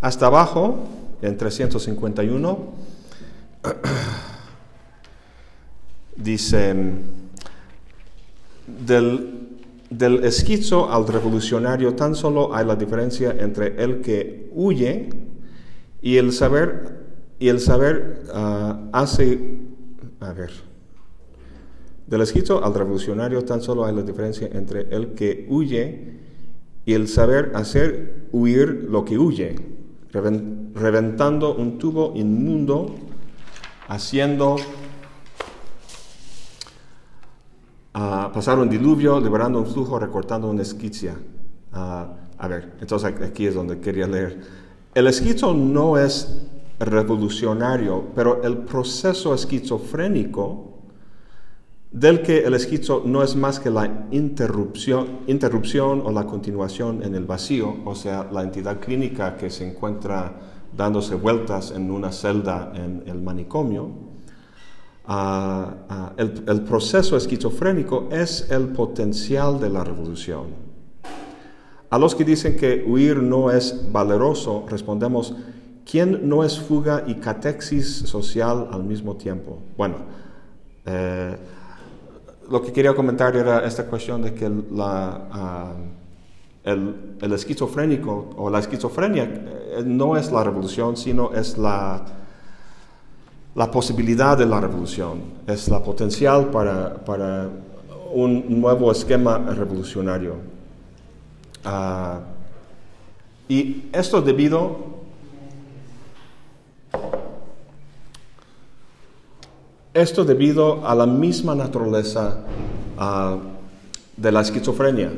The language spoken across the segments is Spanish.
Hasta abajo, en 351, dice, del, del esquizo al revolucionario tan solo hay la diferencia entre el que huye y el saber, y el saber ah, hace, a ver, del esquizo al revolucionario tan solo hay la diferencia entre el que huye y el saber hacer huir lo que huye, reventando un tubo inmundo, haciendo uh, pasar un diluvio, liberando un flujo, recortando una esquicia. Ah, a ver, entonces aquí es donde quería leer. El esquizo no es revolucionario, pero el proceso esquizofrénico del que el esquizo no es más que la interrupción, o la continuación en el vacío, o sea, la entidad clínica que se encuentra dándose vueltas en una celda en el manicomio, ah, ah, el, el, proceso esquizofrénico es el potencial de la revolución. A los que dicen que huir no es valeroso, respondemos, ¿quién no es fuga y catexis social al mismo tiempo? Bueno, eh, lo que quería comentar era esta cuestión de que ah, el, el, esquizofrénico o la esquizofrenia eh, no es la revolución, sino es la, la posibilidad de la revolución, es la potencial para, para un nuevo esquema revolucionario. Uh, y esto debido Esto debido a la misma naturaleza uh, de la esquizofrenia.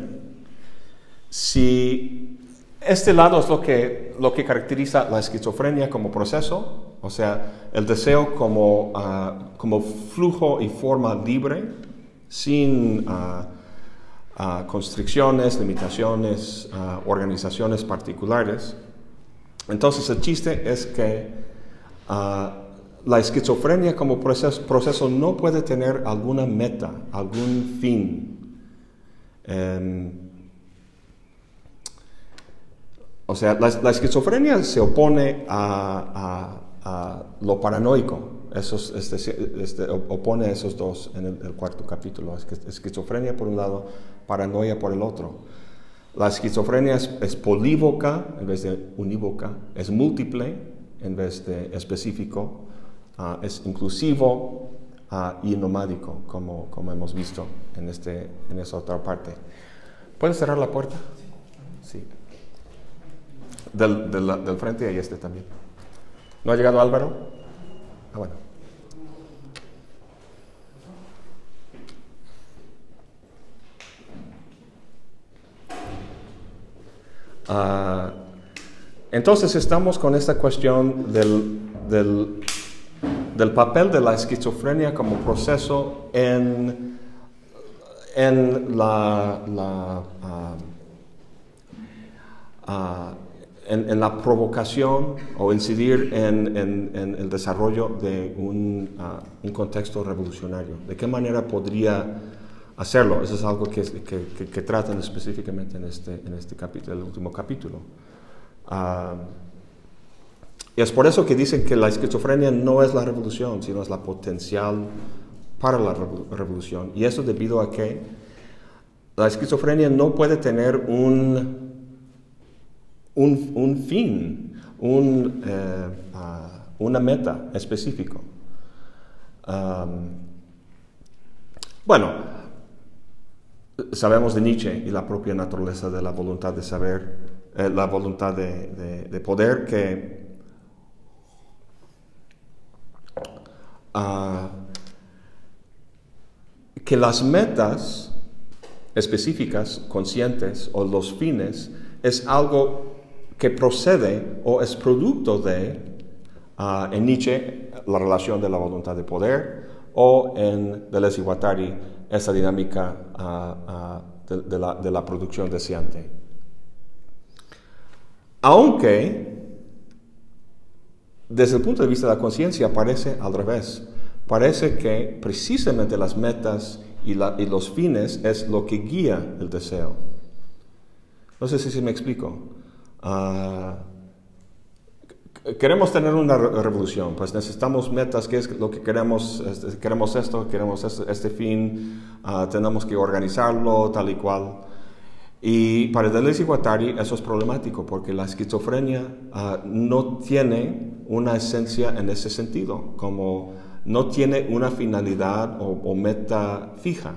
Si este lado es lo que, lo que caracteriza la esquizofrenia como proceso, o sea, el deseo como, uh, como flujo y forma libre, sin uh, constricciones, limitaciones, organizaciones particulares. Entonces el chiste es que la esquizofrenia como proceso, no puede tener alguna meta, algún fin. Em, o sea, la, esquizofrenia se opone a, lo paranoico. este, este, opone a esos dos en el, cuarto capítulo. Esquizofrenia por un lado, paranoia por el otro. La esquizofrenia es, es polívoca en vez de unívoca, es múltiple en vez de específico. Ah, es inclusivo uh, y nomádico, como, como hemos visto en, este, en esa otra parte. ¿Puedes cerrar la puerta? Sí. Del, del, frente y este también. ¿No ha llegado Álvaro? Ah, bueno. Uh, entonces estamos con esta cuestión del, del del papel de la esquizofrenia como proceso en, en la, ah, ah, en, la provocación o incidir en, el desarrollo de ah, un, contexto revolucionario. ¿De qué manera podría hacerlo? Eso es algo que, que, tratan específicamente en este, en este capítulo, el último capítulo. Y es por eso que dicen que la esquizofrenia no es la revolución, sino es la potencial para la revolución. Y eso debido a que la esquizofrenia no puede tener un, un, fin, un, eh, ah, una meta específico. bueno, sabemos de Nietzsche y la propia naturaleza de la voluntad de saber, eh, la voluntad de, de poder que que las metas específicas, conscientes o los fines es algo que procede o es producto de, ah, en Nietzsche, la relación de la voluntad de poder o en Deleuze y Guattari, esa dinámica ah, ah, de, la, de la producción deseante. Aunque desde el punto de vista de la conciencia parece al revés. Parece que precisamente las metas y, los fines es lo que guía el deseo. No sé si, me explico. Ah, queremos tener una revolución, pues necesitamos metas, qué es lo que queremos, este, queremos esto, queremos este, este fin, ah, tenemos que organizarlo tal y cual. Y para Deleuze y Guattari eso es problemático porque la esquizofrenia ah, no tiene una esencia en ese sentido, como no tiene una finalidad o, meta fija.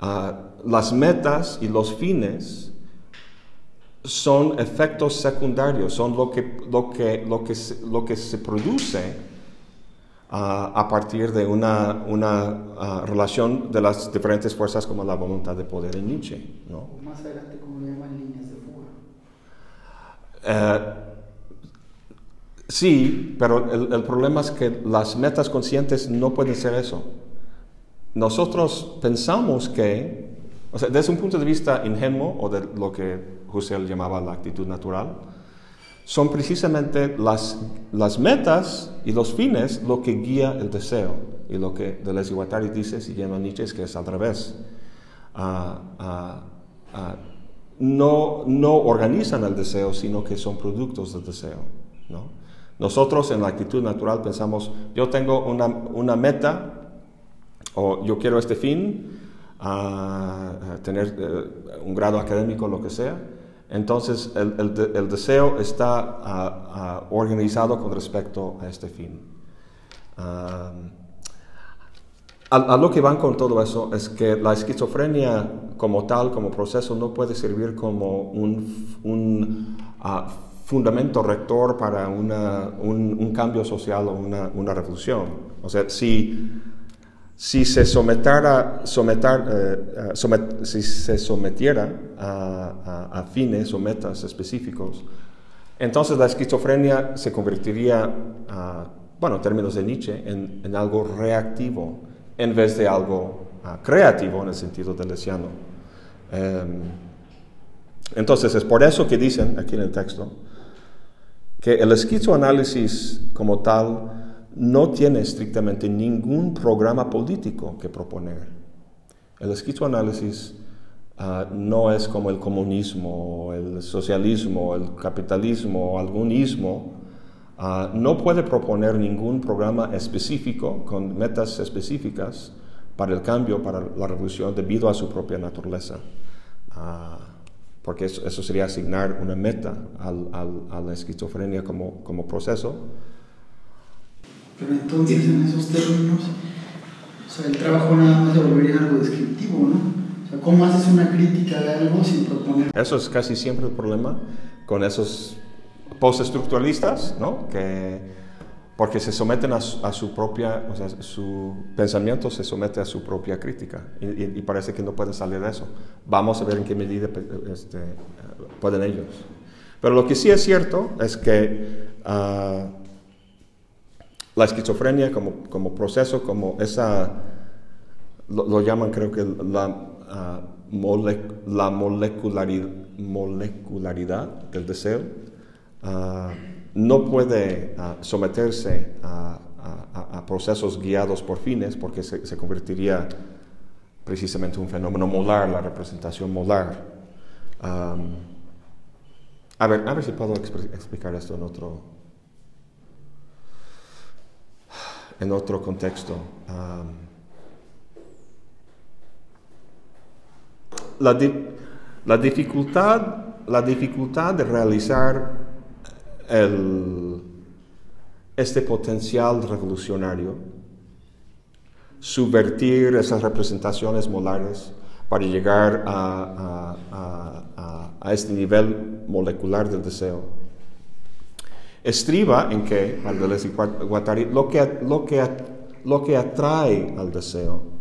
Ah, las metas y los fines son efectos secundarios, son lo que, lo que, lo que, lo que se produce a partir de una, una uh, relación de las diferentes fuerzas como la voluntad de poder en Nietzsche. ¿no? más adelante, como lo llaman líneas de fuga. Uh, sí, pero el, el problema es que las metas conscientes no pueden ser eso. Nosotros pensamos que, o sea, desde un punto de vista ingenuo o de lo que Husserl llamaba la actitud natural, son precisamente las, las metas y los fines lo que guía el deseo. Y lo que Deleuze y Guattari dice, siguiendo a Nietzsche, es que es al revés. Ah, no, no organizan el deseo, sino que son productos del deseo. ¿no? Nosotros en la actitud natural pensamos, yo tengo una, una meta, o yo quiero este fin, tener eh, un grado académico, lo que sea, entonces, el, deseo está ah, ah, organizado con respecto a este fin. a, lo que van con todo eso es que la esquizofrenia como tal, como proceso, no puede servir como un, ah, fundamento rector para un, cambio social o una, una revolución. O sea, si si se sometiera, eh, eh, si se sometiera a, fines o metas específicos, entonces la esquizofrenia se convertiría, bueno, en términos de Nietzsche, en, algo reactivo en vez de algo ah, creativo en el sentido de Lesiano. Em, entonces es por eso que dicen aquí en el texto que el esquizoanálisis como tal no tiene estrictamente ningún programa político que proponer. El esquizoanálisis uh, no es como el comunismo, el socialismo, el capitalismo, algún ismo. Ah, no puede proponer ningún programa específico con metas específicas para el cambio, para la revolución, debido a su propia naturaleza. Ah, porque eso, sería asignar una meta a la esquizofrenia como proceso pero entonces, en esos términos, o sea, el trabajo nada más se volvería algo descriptivo, ¿no? O sea, ¿cómo haces una crítica de algo sin proponer? Eso es casi siempre el problema con esos postestructuralistas, ¿no? Que porque se someten a su, propia, o sea, su pensamiento se somete a su propia crítica y, parece que no pueden salir de eso. Vamos a ver en qué medida este, pueden ellos. Pero lo que sí es cierto es que uh, la esquizofrenia como, como proceso, como esa, lo, llaman creo que la, uh, la molecularidad, del deseo, uh, no puede uh, someterse a, a, procesos guiados por fines porque se, convertiría precisamente en un fenómeno molar, la representación molar. A, ver, a ver si puedo explicar esto en otro, en otro contexto. la, dificultad, la dificultad de realizar este potencial revolucionario, subvertir esas representaciones molares para llegar a este nivel molecular del deseo estriba en que, al Deleuze y Guattari, lo que, lo, que, lo que atrae al deseo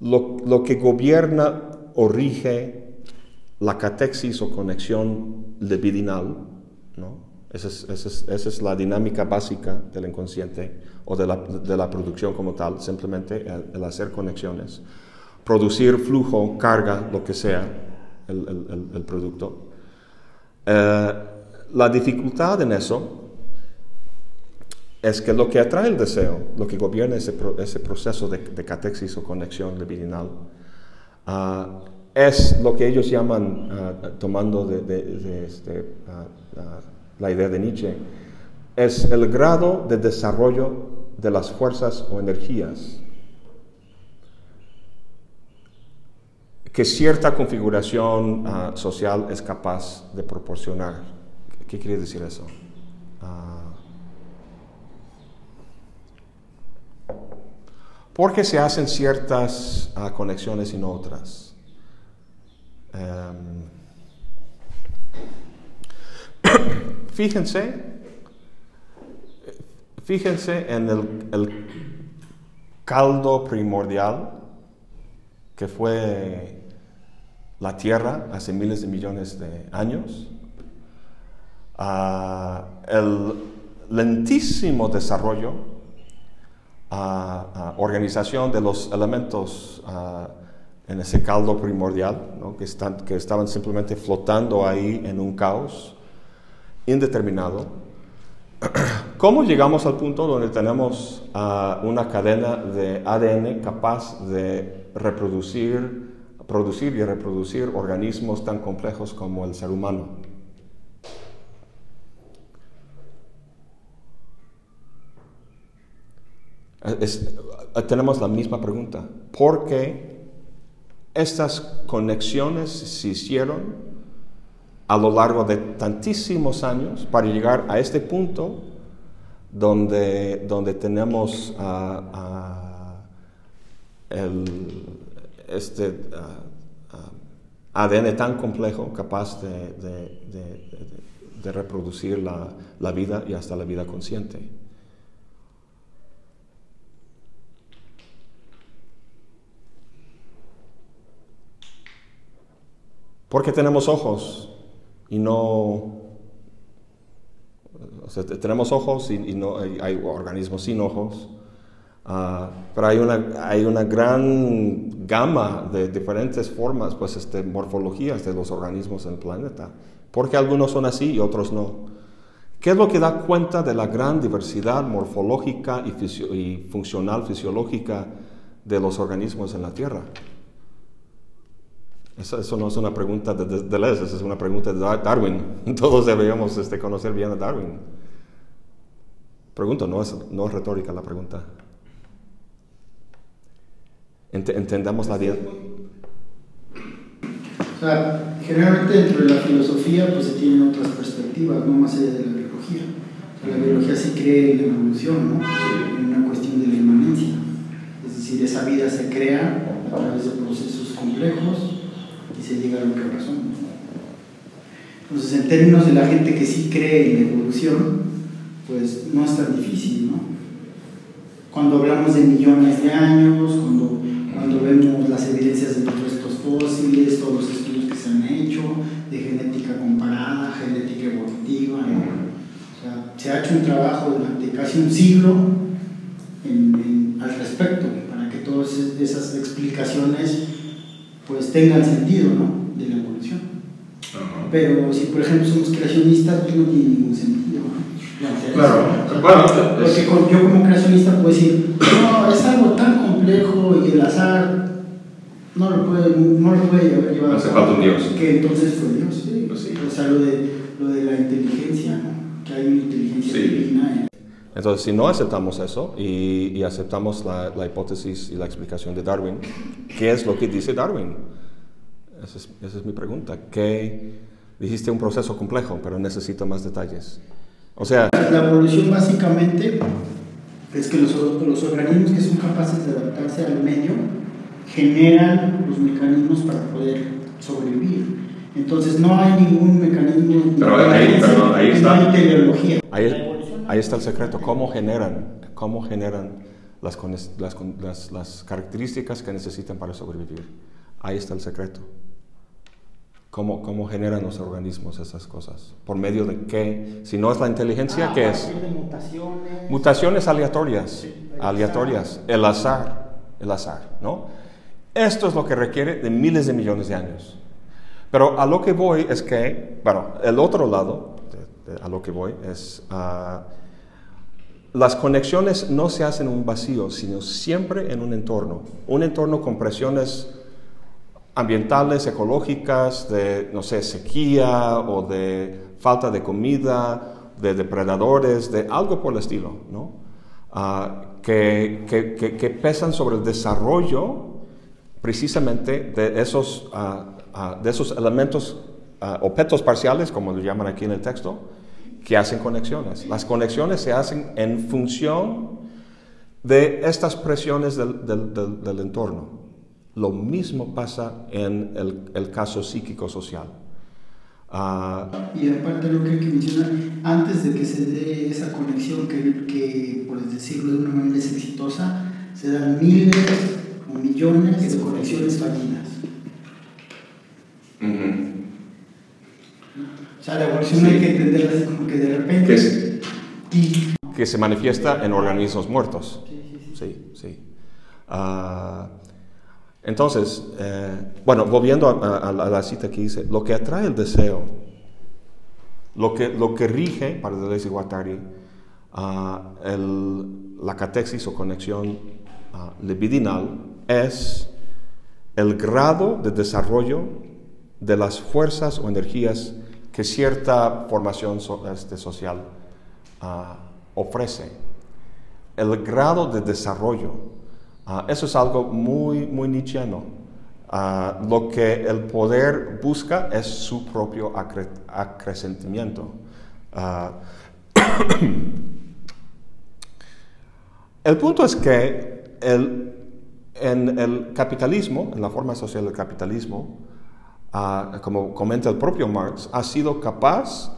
lo, lo, que gobierna o rige la catexis o conexión libidinal, ¿no? Esa es, esa, es, esa es, la dinámica básica del inconsciente o de la, de la producción como tal, simplemente el hacer conexiones producir flujo, carga, lo que sea, el, producto. Eh, la dificultad en eso es que lo que atrae el deseo, lo que gobierna ese, proceso de, catexis o conexión libidinal, ah, es lo que ellos llaman, ah, tomando este, ah, la idea de Nietzsche, es el grado de desarrollo de las fuerzas o energías que cierta configuración ah, social es capaz de proporcionar. ¿Qué quiere decir eso? Ah, porque se hacen ciertas ah, conexiones y no otras. Em, fíjense, fíjense en el, el caldo primordial que fue la Tierra hace miles de millones de años, ah, el lentísimo desarrollo, ah, ah, organización de los elementos en ese caldo primordial, que, estaban simplemente flotando ahí en un caos indeterminado. ¿Cómo llegamos al punto donde tenemos una cadena de ADN capaz de reproducir, producir y reproducir organismos tan complejos como el ser humano? Tenemos la misma pregunta. ¿Por qué estas conexiones se hicieron a lo largo de tantísimos años para llegar a este punto donde, donde tenemos ah, ah, el- este ah, ah, ADN tan complejo capaz de, de- reproducir la, la vida y hasta la vida consciente. Porque tenemos ojos y no... tenemos ojos y, no hay organismos sin ojos, ah, pero hay una, hay una gran gama de diferentes formas, pues, este, morfologías de los organismos en el planeta. Porque algunos son así y otros no. ¿Qué es lo que da cuenta de la gran diversidad morfológica y, fisio- y funcional fisiológica de los organismos en la Tierra? Eso, eso no es una pregunta de, de, Deleuze, es una pregunta de Dar- Darwin. Todos deberíamos este, conocer bien a Darwin. Pregunto, no es, no es retórica la pregunta. Ent- entendamos la idea. O sea, generalmente dentro de la filosofía pues se tienen otras perspectivas, no más allá de la biología. La biología sí cree en la evolución, ¿no? En una cuestión de la inmanencia. Es decir, esa vida se crea a través de procesos complejos y se llega a lo que somos. Entonces, en términos de la gente que sí cree en la evolución, pues no es tan difícil, ¿no? Cuando hablamos de millones de años, cuando, cuando vemos las evidencias de los restos fósiles, todos los estudios que se han hecho, de genética comparada, genética evolutiva, ¿no? O sea, se ha hecho un trabajo durante casi un siglo en- en- al respecto, para que todas esas explicaciones pues tengan sentido, ¿no? De la evolución. Pero si por ejemplo somos creacionistas, pues no tiene ningún sentido. ¿no? Claro, bueno, porque yo como creacionista puedo decir, no, es algo tan complejo y el azar no lo puede, no lo puede haber llevado. a Hace falta un Dios. Que entonces fue Dios, sí. Pues sí. O sea, lo de, lo de la inteligencia, ¿no? Que hay una inteligencia Sí. divina. Entonces, si no aceptamos eso y, y aceptamos la, la hipótesis y la explicación de Darwin, ¿qué es lo que dice Darwin? Esa es, esa es mi pregunta. ¿Qué? Dijiste un proceso complejo, pero necesito más detalles. O sea, La evolución básicamente es que los, los organismos que son capaces de adaptarse al medio generan los mecanismos para poder sobrevivir. Entonces no hay ningún mecanismo de Pero ahí- pero ahí está. no hay teleología. ahí, ahí está el secreto. ¿Cómo generan, cómo generan las- las características que necesitan para sobrevivir? Ahí está el secreto. ¿Cómo, ¿Cómo generan los organismos esas cosas? ¿Por medio de qué? Si no es la inteligencia, Ah, ¿qué es? de mutaciones. Mutaciones aleatorias, Sí, aleatorias, el azar, el azar, ¿no? Esto es lo que requiere de miles de millones de años. Pero a lo que voy es que, bueno, el otro lado, de- de- a lo que voy, es, ah, las conexiones no se hacen en un vacío, sino siempre en un entorno, un entorno con presiones ambientales, ecológicas, de, no sé, sequía o de falta de comida, de depredadores, de algo por el estilo, ¿no? Ah, que, que, pesan sobre el desarrollo precisamente de esos, ah, ah, de esos elementos, objetos parciales, como lo llaman aquí en el texto, que hacen conexiones. Las conexiones se hacen en función de estas presiones del, del, entorno. Lo mismo pasa en el, el caso psíquico-social. Uh, y aparte lo que hay que mencionar, antes de que se dé esa conexión que, que, por decirlo de una manera es exitosa, se dan miles o millones de conexiones fallidas. Uh -huh. O sea, la evolución sí. hay que entenderla así como que de repente... Que se, y, que se manifiesta en organismos muertos. Sí, sí. Uh, entonces, eh, bueno, volviendo a, la cita que dice, lo que atrae el deseo, lo que, lo que rige, para Deleuze y Guattari, el, la catexis o conexión uh, libidinal es el grado de desarrollo de las fuerzas o energías que cierta formación este, social ofrece. El grado de desarrollo Uh, eso es algo muy, muy nietzscheano. Uh, lo que el poder busca es su propio acre. Uh, el punto es que el, en el capitalismo, en la forma social del capitalismo, como comenta el propio Marx, ha sido capaz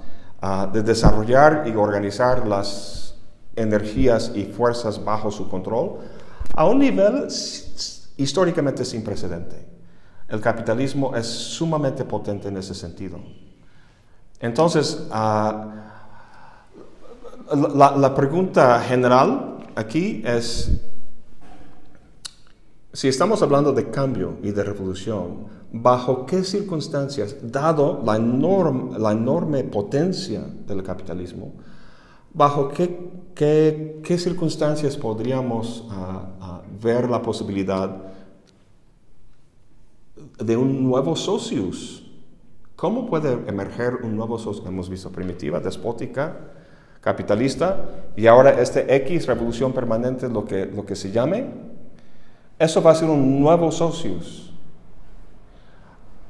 de desarrollar y organizar las energías y fuerzas bajo su control a un nivel históricamente sin precedente. El capitalismo es sumamente potente en ese sentido. Entonces, uh, la, pregunta general aquí es, si estamos hablando de cambio y de revolución, ¿bajo qué circunstancias, dado la, la enorme potencia del capitalismo, bajo qué, qué, qué circunstancias podríamos uh, ver la posibilidad de un nuevo socius. ¿Cómo puede emerger un nuevo socius? Hemos visto primitiva, despótica, capitalista, y ahora este X, revolución permanente, lo que, lo que se llame. Eso va a ser un nuevo socius.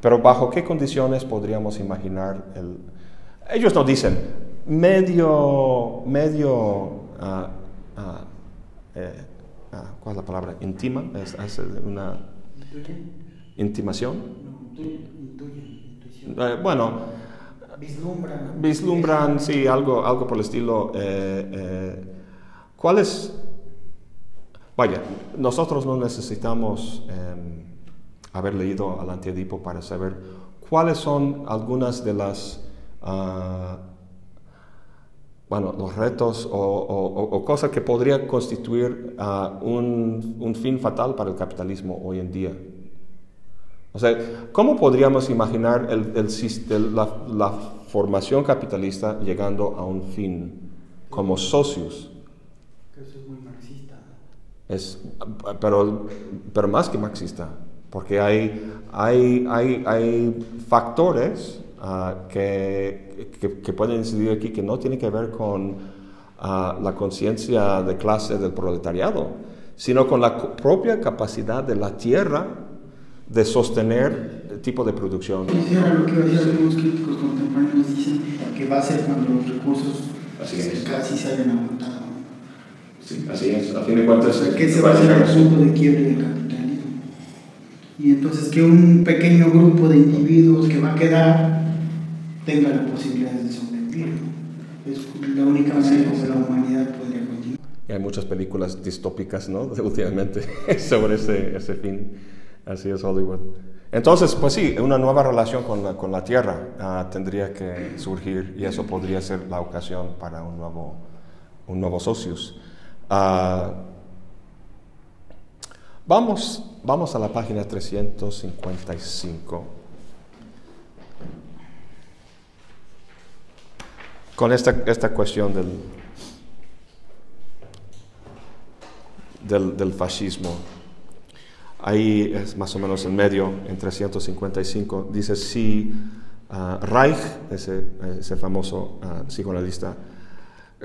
Pero ¿bajo qué condiciones podríamos imaginar el... Ellos nos dicen, medio, medio, uh, uh, eh, Ah, ¿cuál es la palabra? Intima, es, es una intimación. Eh, bueno, vislumbran. Vislumbran, sí, algo, algo por el estilo. Eh, eh, ¿Cuál es? Vaya, nosotros no necesitamos em, haber leído al Antiedipo para saber cuáles son algunas de las uh, bueno, los retos o, cosas que podrían constituir uh, un, fin fatal para el capitalismo hoy en día. O sea, ¿cómo podríamos imaginar el, la, formación capitalista llegando a un fin como socios? Eso es muy marxista. Es, pero, pero más que marxista, porque hay, hay, hay, hay factores uh, que, que, que, pueden incidir aquí que no tienen que ver con uh, la conciencia de clase del proletariado, sino con la propia capacidad de la tierra de sostener el tipo de producción. Ahora lo que algunos críticos contemporáneos dicen que va a ser cuando los recursos así es. casi se hayan agotado. Sí, así es. A fin de cuentas, que se va a hacer el punto de quiebre del capitalismo. Y entonces que un pequeño grupo de individuos que va a quedar tenga la posibilidad de sobrevivir. Es la única manera como la humanidad podría continuar. Y hay muchas películas distópicas, ¿no? Últimamente sobre ese, ese fin. Así es Hollywood. Entonces, pues sí, una nueva relación con la, con la Tierra uh, tendría que surgir y eso podría ser la ocasión para un nuevo, un nuevo socius. Uh, vamos, vamos a la página 355. Con esta, esta cuestión del, del, fascismo. ahí es más o menos en medio, en 355, dice si uh, Reich, ese, ese famoso uh, psicoanalista,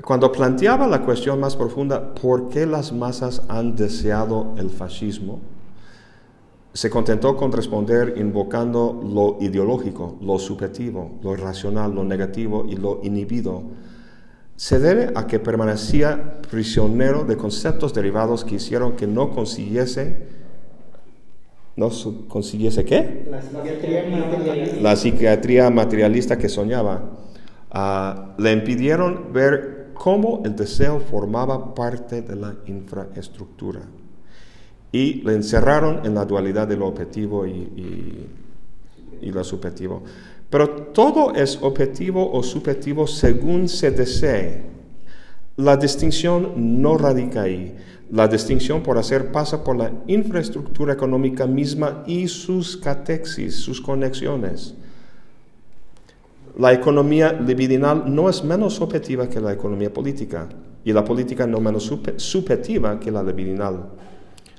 cuando planteaba la cuestión más profunda, ¿por qué las masas han deseado el fascismo? Se contentó con responder invocando lo ideológico, lo subjetivo, lo irracional, lo negativo y lo inhibido. Se debe a que permanecía prisionero de conceptos derivados que hicieron que no consiguiese, no consiguiese qué? La psiquiatría materialista. La psiquiatría materialista que soñaba. Uh, le impidieron ver cómo el deseo formaba parte de la infraestructura y le encerraron en la dualidad de lo objetivo y, lo subjetivo. Pero todo es objetivo o subjetivo según se desee. La distinción no radica ahí. La distinción por hacer pasa por la infraestructura económica misma y sus catexis, sus conexiones. La economía libidinal no es menos objetiva que la economía política y la política no menos subjetiva que la libidinal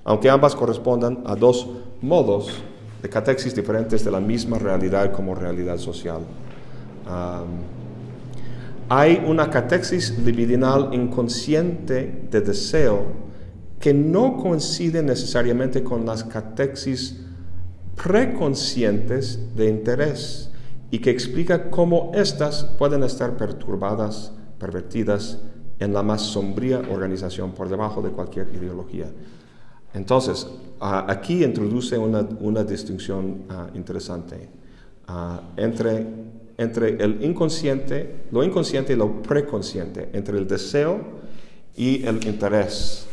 aunque ambas correspondan a dos modos de catexis diferentes de la misma realidad como realidad social. hay una catexis libidinal inconsciente de deseo que no coincide necesariamente con las catexis preconscientes de interés y que explica cómo éstas pueden estar perturbadas, pervertidas en la más sombría organización por debajo de cualquier ideología. Entonces, aquí introduce una, distinción ah, interesante ah, entre, entre el inconsciente, lo inconsciente y lo preconsciente, entre el deseo y el interés.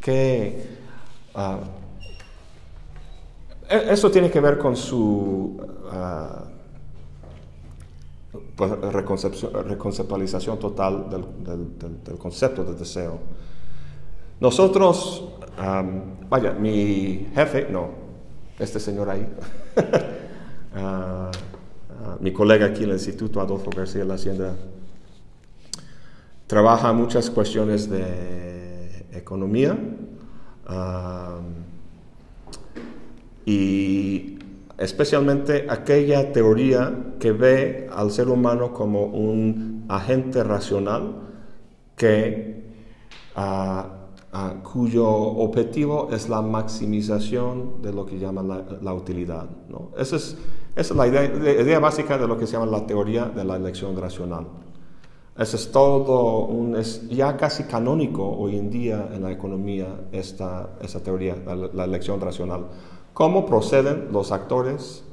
Que uh, eso tiene que ver con su pues, reconceptualización total del concepto de deseo. Nosotros, vaya, mi jefe, no, este señor ahí, ah, ah, mi colega aquí en el Instituto Adolfo García de la Hacienda, trabaja muchas cuestiones de economía y especialmente aquella teoría que ve al ser humano como un agente racional que uh, cuyo objetivo es la maximización de lo que llama la, utilidad. ¿no? Esa, es, esa es la idea, idea, básica de lo que se llama la teoría de la elección racional. Eso es todo, un, es ya casi canónico hoy en día en la economía esta, esa teoría, la, elección racional. ¿Cómo proceden los actores,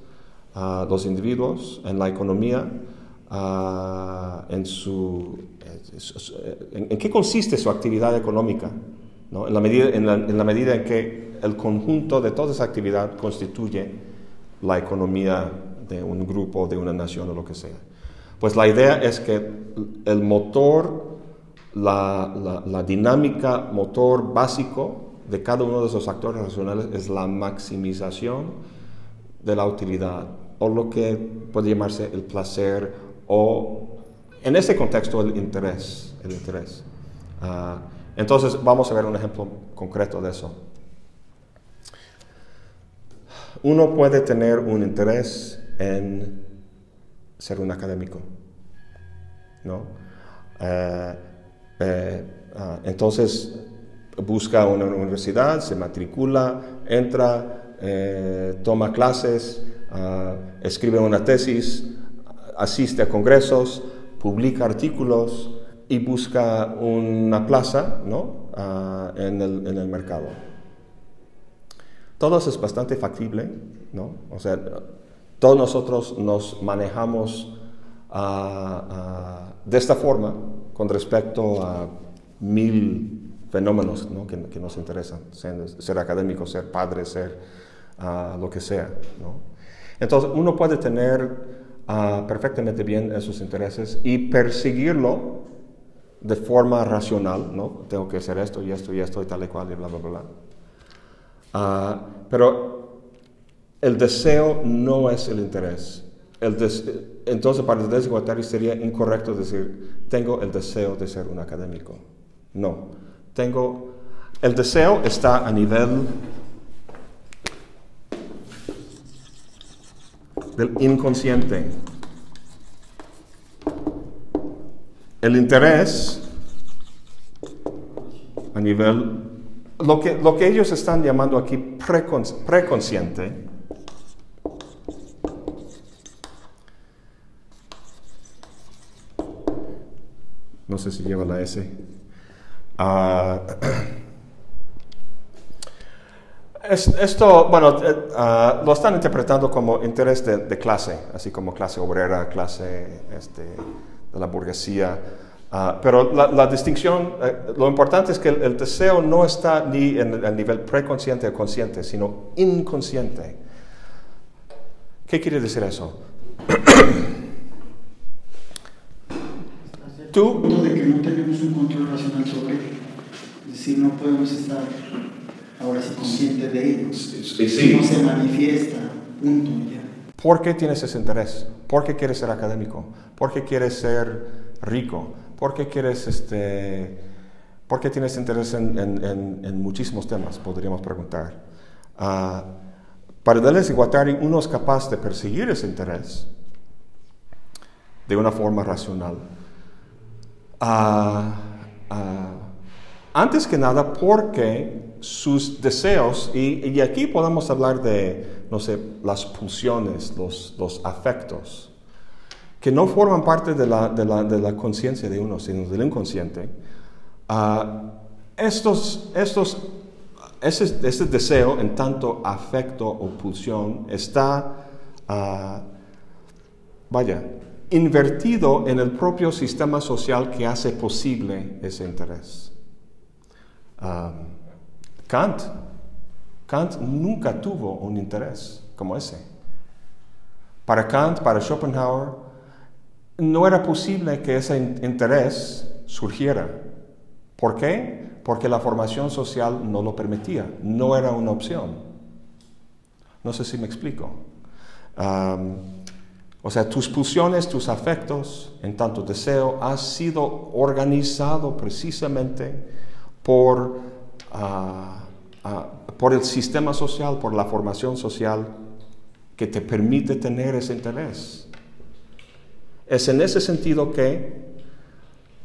uh, los individuos en la economía? Uh, en, su, en, en, qué consiste su actividad económica? En, la medida, en, la, medida en que el conjunto de toda esa actividad constituye la economía de un grupo, de una nación o lo que sea. Pues la idea es que el motor, la, la, dinámica motor básico de cada uno de esos actores racionales es la maximización de la utilidad o lo que puede llamarse el placer o en ese contexto el interés. El interés. Uh, entonces vamos a ver un ejemplo concreto de eso. Uno puede tener un interés en ser un académico, ¿no? Eh, eh, ah, entonces busca una universidad, se matricula, entra, eh, toma clases, ah, escribe una tesis, asiste a congresos, publica artículos, y busca una plaza ¿no? Ah, en, el, en, el, mercado. Todo eso es bastante factible, ¿no? O sea, todos nosotros nos manejamos ah, ah, de esta forma con respecto a mil fenómenos ¿no? que, que, nos interesan, ser, ser, académico, ser padre, ser lo que sea. ¿no? Entonces, uno puede tener perfectamente bien esos intereses y perseguirlo de forma racional, ¿no? Tengo que hacer esto y esto y esto y tal y cual y bla, bla, bla. Uh, pero el deseo no es el interés. El Entonces, para Tedesco Guattari sería incorrecto decir, tengo el deseo de ser un académico. No. Tengo... El deseo está a nivel del inconsciente. El interés a nivel, lo que, lo que ellos están llamando aquí preconsciente, no sé si lleva la S. Ah, esto, bueno, eh, ah, lo están interpretando como interés de, clase, así como clase obrera, clase este, de la burguesía. Ah, pero la, distinción, eh, lo importante es que el, deseo no está ni en el nivel preconsciente o consciente, sino inconsciente. ¿Qué quiere decir eso? Tú... De que no tenemos un control racional sobre él. Es decir, no podemos estar ahora sí conscientes de ello. Sí, No se manifiesta, punto, ya. ¿Por qué tienes ese interés? ¿Por qué quieres ser académico? ¿Por qué quieres ser rico? ¿Por qué quieres este, ¿Por qué tienes interés en, en, muchísimos temas? Podríamos preguntar. Uh, para Deleuze y Guattari, uno es capaz de perseguir ese interés de una forma racional. Uh, antes que nada, porque sus deseos, y, y, aquí podemos hablar de, no sé, las pulsiones, los, los afectos, que no forman parte de la, de la, de la conciencia de uno, sino del inconsciente, uh, estos, estos, ese, ese, deseo, en tanto afecto o pulsión, está, uh, vaya, invertido en el propio sistema social que hace posible ese interés. Um, Kant, Kant nunca tuvo un interés como ese. Para Kant, para Schopenhauer, no era posible que ese interés surgiera. ¿Por qué? Porque la formación social no lo permitía, no era una opción. No sé si me explico. o sea, tus pulsiones, tus afectos, en tanto deseo, ha sido organizado precisamente por, ah, ah, por el sistema social, por la formación social que te permite tener ese interés. Es en ese sentido que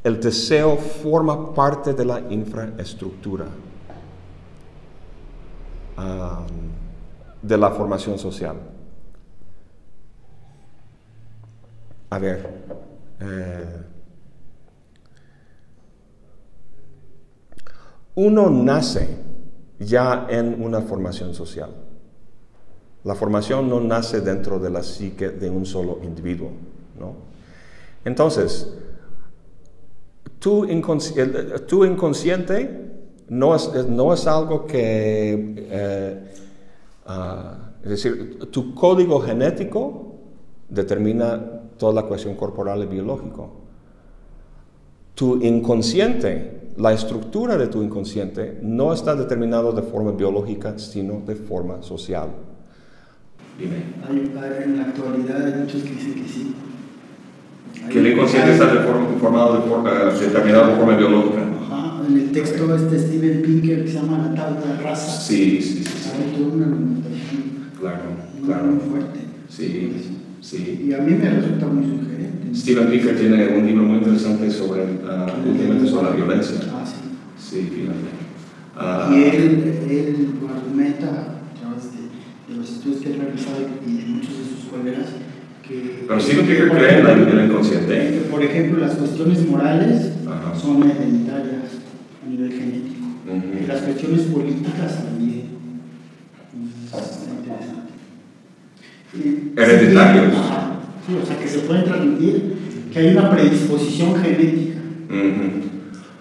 el deseo forma parte de la infraestructura de la formación social. A ver, eh, uno nace ya en una formación social. La formación no nace dentro de la psique de un solo individuo, ¿no? Entonces, tu, inconsciente no es, algo que, eh, ah, es decir, tu código genético determina toda la cuestión corporal y biológico. Tu inconsciente, la estructura de tu inconsciente no está determinado de forma biológica, sino de forma social. Dime. Hay, en la actualidad hay muchos que dicen que sí, que el inconsciente está formado de forma, determinado de forma biológica. Ajá, en el texto este Steven Pinker que se llama La tabla de raza. Sí, sí, sí. Hay toda una argumentación claro, claro. muy fuerte. Sí, sí. Y a mí me resulta muy sugerente. Steven Pinker tiene un libro muy interesante sobre, uh, últimamente sobre la violencia. Ah, sí. Sí, fíjate. Uh, y él, él argumenta, a través de, de los estudios que ha realizado y de muchos de sus colegas, pero sí que cree en la inconsciente. por ejemplo, las cuestiones morales son hereditarias a nivel genético. Y las cuestiones políticas también. Es interesante. Hereditarios. Sí, o sea, que se pueden transmitir, que hay una predisposición genética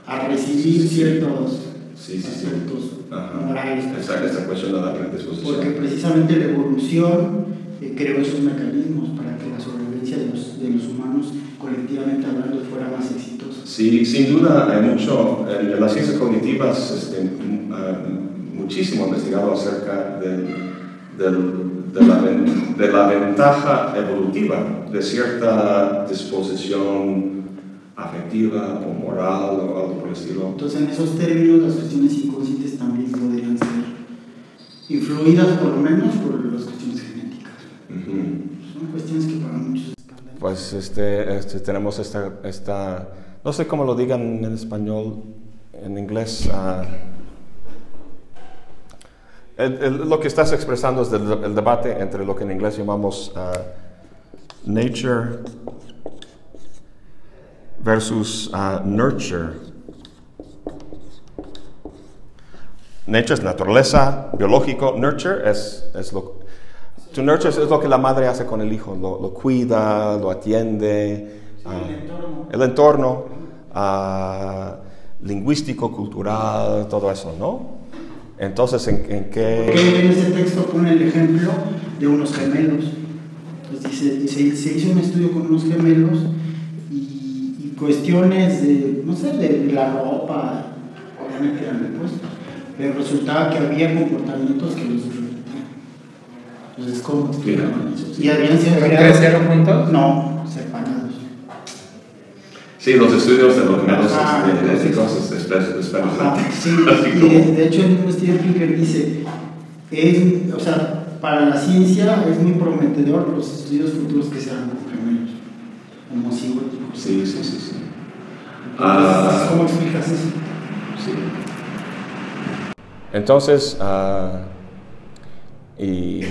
a recibir ciertos sí, sí, aspectos morales. Esa, esa cuestión de la predisposición. Porque precisamente la evolución eh, creó esos mecanismos para que la sobrevivencia de los, de los humanos, colectivamente hablando, fuera más exitosa. Sí, sin duda hay mucho, en, las ciencias cognitivas, este, uh, muchísimo investigado acerca del, del, de, la, de la ventaja evolutiva de cierta disposición afectiva o moral o algo por el estilo. Entonces, en esos términos, las cuestiones inconscientes también podrían ser influidas por lo menos por las cuestiones genéticas. Son cuestiones que para muchos Pues este, este, tenemos esta, esta, no sé cómo lo digan en español, en inglés. Uh, lo que estás expresando es el, debate entre lo que en inglés llamamos uh, nature versus uh, nurture. Nature es naturaleza, biológico. Nurture es, es lo to nurture es lo que la madre hace con el hijo, lo, cuida, lo atiende. el entorno, uh, lingüístico, cultural, todo eso, ¿no? Entonces, ¿en, en qué...? Porque en ese texto pone el ejemplo de unos gemelos. dice, se, se, hizo un estudio con unos gemelos y, y, cuestiones de, no sé, de la ropa, obviamente eran repuestos, pero resultaba que había comportamientos que los repetían. Entonces, ¿cómo explicaban eso? ¿Y habían sido ¿Crecieron juntos? No, separados. Sí, los estudios de los ah, de. Sí, y de, hecho el mismo Steve Pinker dice, es, o sea, para la ciencia es muy prometedor los estudios futuros que se hagan con gemelos. Sí, sí, sí, sí. Ah, ¿Cómo explicas eso? Sí. Entonces, uh, y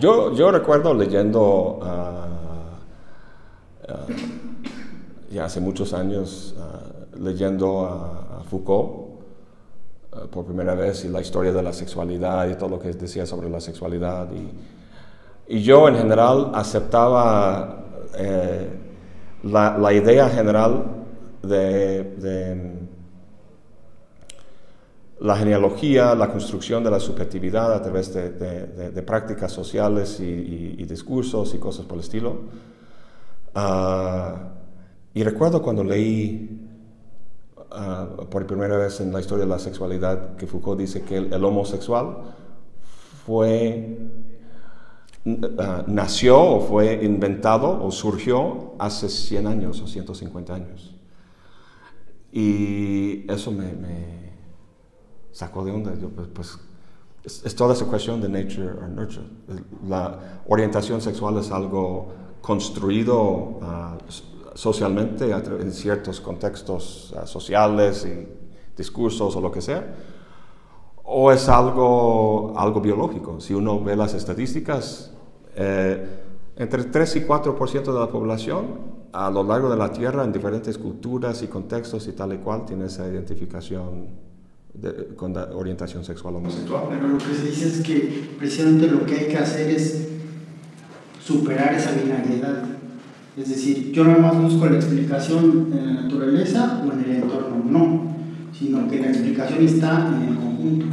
yo, yo recuerdo leyendo uh, ya hace muchos años leyendo a, Foucault por primera vez y la historia de la sexualidad y todo lo que decía sobre la sexualidad. Y, y yo en general aceptaba eh, la, la, idea general de, de la genealogía, la construcción de la subjetividad a través de, de, prácticas sociales y, discursos y cosas por el estilo. Uh, y recuerdo cuando leí uh, por primera vez en la historia de la sexualidad que Foucault dice que el, homosexual fue, uh, nació o fue inventado o surgió hace 100 años o 150 años. Y eso me sacó de onda. Yo, pues, pues es, toda esa cuestión de nature or nurture. La orientación sexual es algo construido uh, socialmente en ciertos contextos uh, sociales y discursos o lo que sea, o es algo, algo biológico. Si uno ve las estadísticas, eh, entre 3 y 4% de la población a lo largo de la Tierra, en diferentes culturas y contextos y tal y cual, tiene esa identificación con la orientación sexual homosexual. Pero lo que se dice es que precisamente lo que hay que hacer es superar esa binariedad. Es decir, yo no más busco la explicación en la naturaleza o en el entorno, no, sino que la explicación está en el conjunto,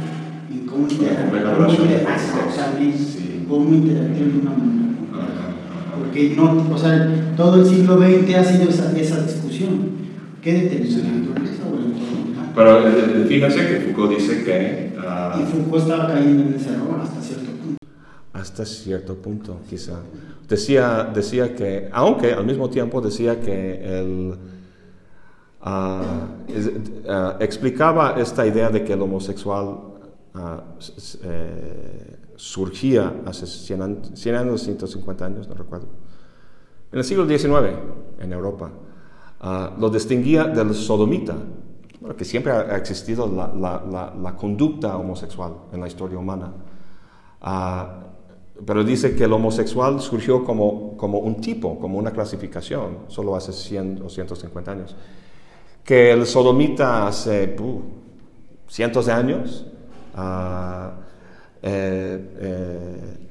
en cómo interactuar, cómo interactuar de una manera. Porque no, o sea, todo el siglo XX ha sido esa, esa discusión. ¿Qué determina la naturaleza o el entorno? Pero eh, fíjense que Foucault dice que... Uh, y Foucault estaba cayendo en ese error hasta cierto. Hasta cierto punto, quizá. Decía, decía que, aunque al mismo tiempo decía que él uh, explicaba esta idea de que el homosexual eh, surgía hace 100 años, 100 años, 150 años, no recuerdo, en el siglo XIX en Europa. lo distinguía del sodomita, que siempre ha existido la, conducta homosexual en la historia humana. Uh, pero dice que el homosexual surgió como, como un tipo, como una clasificación, solo hace 100 o 150 años. Que el sodomita hace uh, cientos de años uh, eh, eh,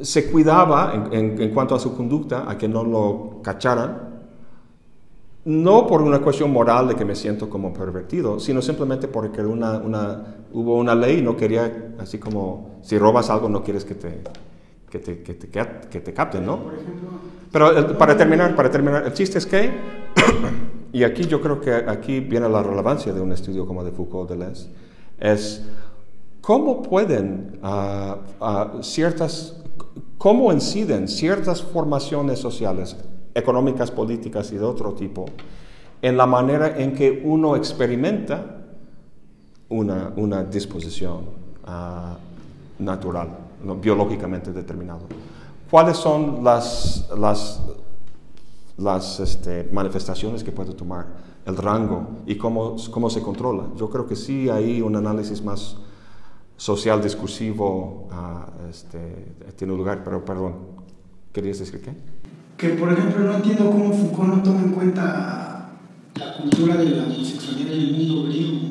se cuidaba en, en, en, cuanto a su conducta, a que no lo cacharan, no por una cuestión moral de que me siento como pervertido, sino simplemente porque una, una, hubo una ley y no quería, así como si robas algo no quieres que te, que te, que te, que te capten, ¿no? Pero para terminar, para terminar, el chiste es que, y aquí yo creo que aquí viene la relevancia de un estudio como de Foucault Deleuze, es cómo pueden uh, uh, ciertas, cómo inciden ciertas formaciones sociales económicas, políticas y de otro tipo, en la manera en que uno experimenta una, una disposición uh, natural, biológicamente determinado. ¿cuáles son las, las, las este, manifestaciones que puede tomar? El rango y cómo, cómo se controla. Yo creo que sí hay un análisis más social discursivo ah, este, tiene lugar, pero perdón, ¿querías decir qué? Que por ejemplo no entiendo cómo Foucault no toma en cuenta la cultura de la homosexualidad en el mundo griego.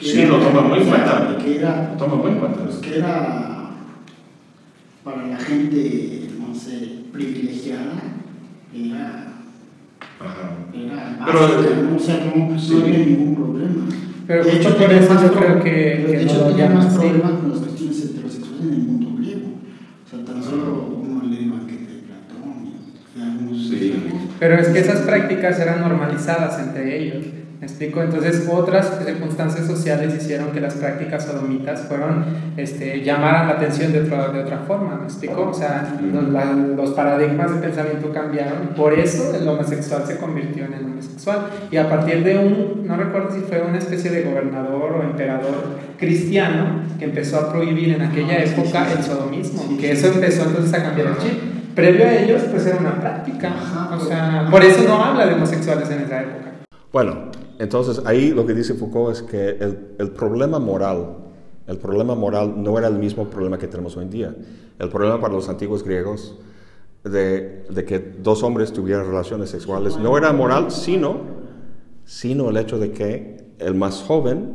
Sí, lo toma muy en cuenta. Que era, lo toma muy en cuenta. Que era para la gente, no sé, privilegiada, era. Ajá. Era Pero, ¿no? o sea, no, no había ningún problema. Pero de hecho, por eso yo creo que, de que hecho, no tiene más problemas con las cuestiones heterosexuales en el mundo griego. O sea, tan solo uno lee el banquete de Platón y algunos Sí. Pero es que esas prácticas eran normalizadas entre ellos. ¿Me explico? Entonces, otras circunstancias sociales hicieron que las prácticas sodomitas fueron, este, llamaran la atención de otra, de otra forma. ¿Me explico? O sea, los, la- los paradigmas de pensamiento cambiaron. Por eso el homosexual se convirtió en el homosexual. Y a partir de un, no recuerdo si fue una especie de gobernador o emperador cristiano que empezó a prohibir en aquella época el sodomismo. Que eso empezó entonces a cambiar el chip. Previo a ellos, pues era una práctica. Ajá. O sea, por eso no habla de homosexuales en esa época. Bueno, entonces ahí lo que dice Foucault es que el, problema moral, el problema moral no era el mismo problema que tenemos hoy en día. El problema para los antiguos griegos de, que dos hombres tuvieran relaciones sexuales no era moral, sino, sino el hecho de que el más joven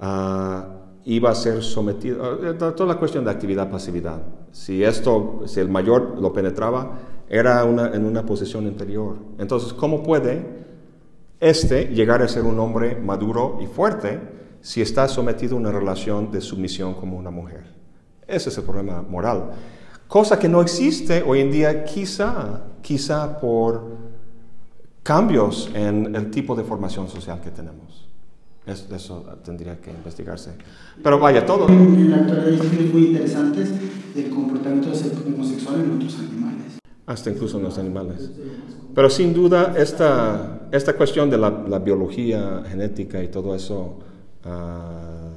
ah, iba a ser sometido, eh, toda la cuestión de actividad-pasividad. Si esto, si el mayor lo penetraba, era una, en una posición inferior. Entonces, ¿cómo puede este llegar a ser un hombre maduro y fuerte si está sometido a una relación de sumisión como una mujer? Ese es el problema moral. Cosa que no existe hoy en día, quizá, quizá por cambios en el tipo de formación social que tenemos. Es- eso tendría que investigarse. Pero vaya, todo. En la actualidad hay muy interesantes del comportamiento homosexual en otros animales. Hasta incluso en los animales. Pero sin duda, esta, esta cuestión de la, la biología genética y todo eso, ah,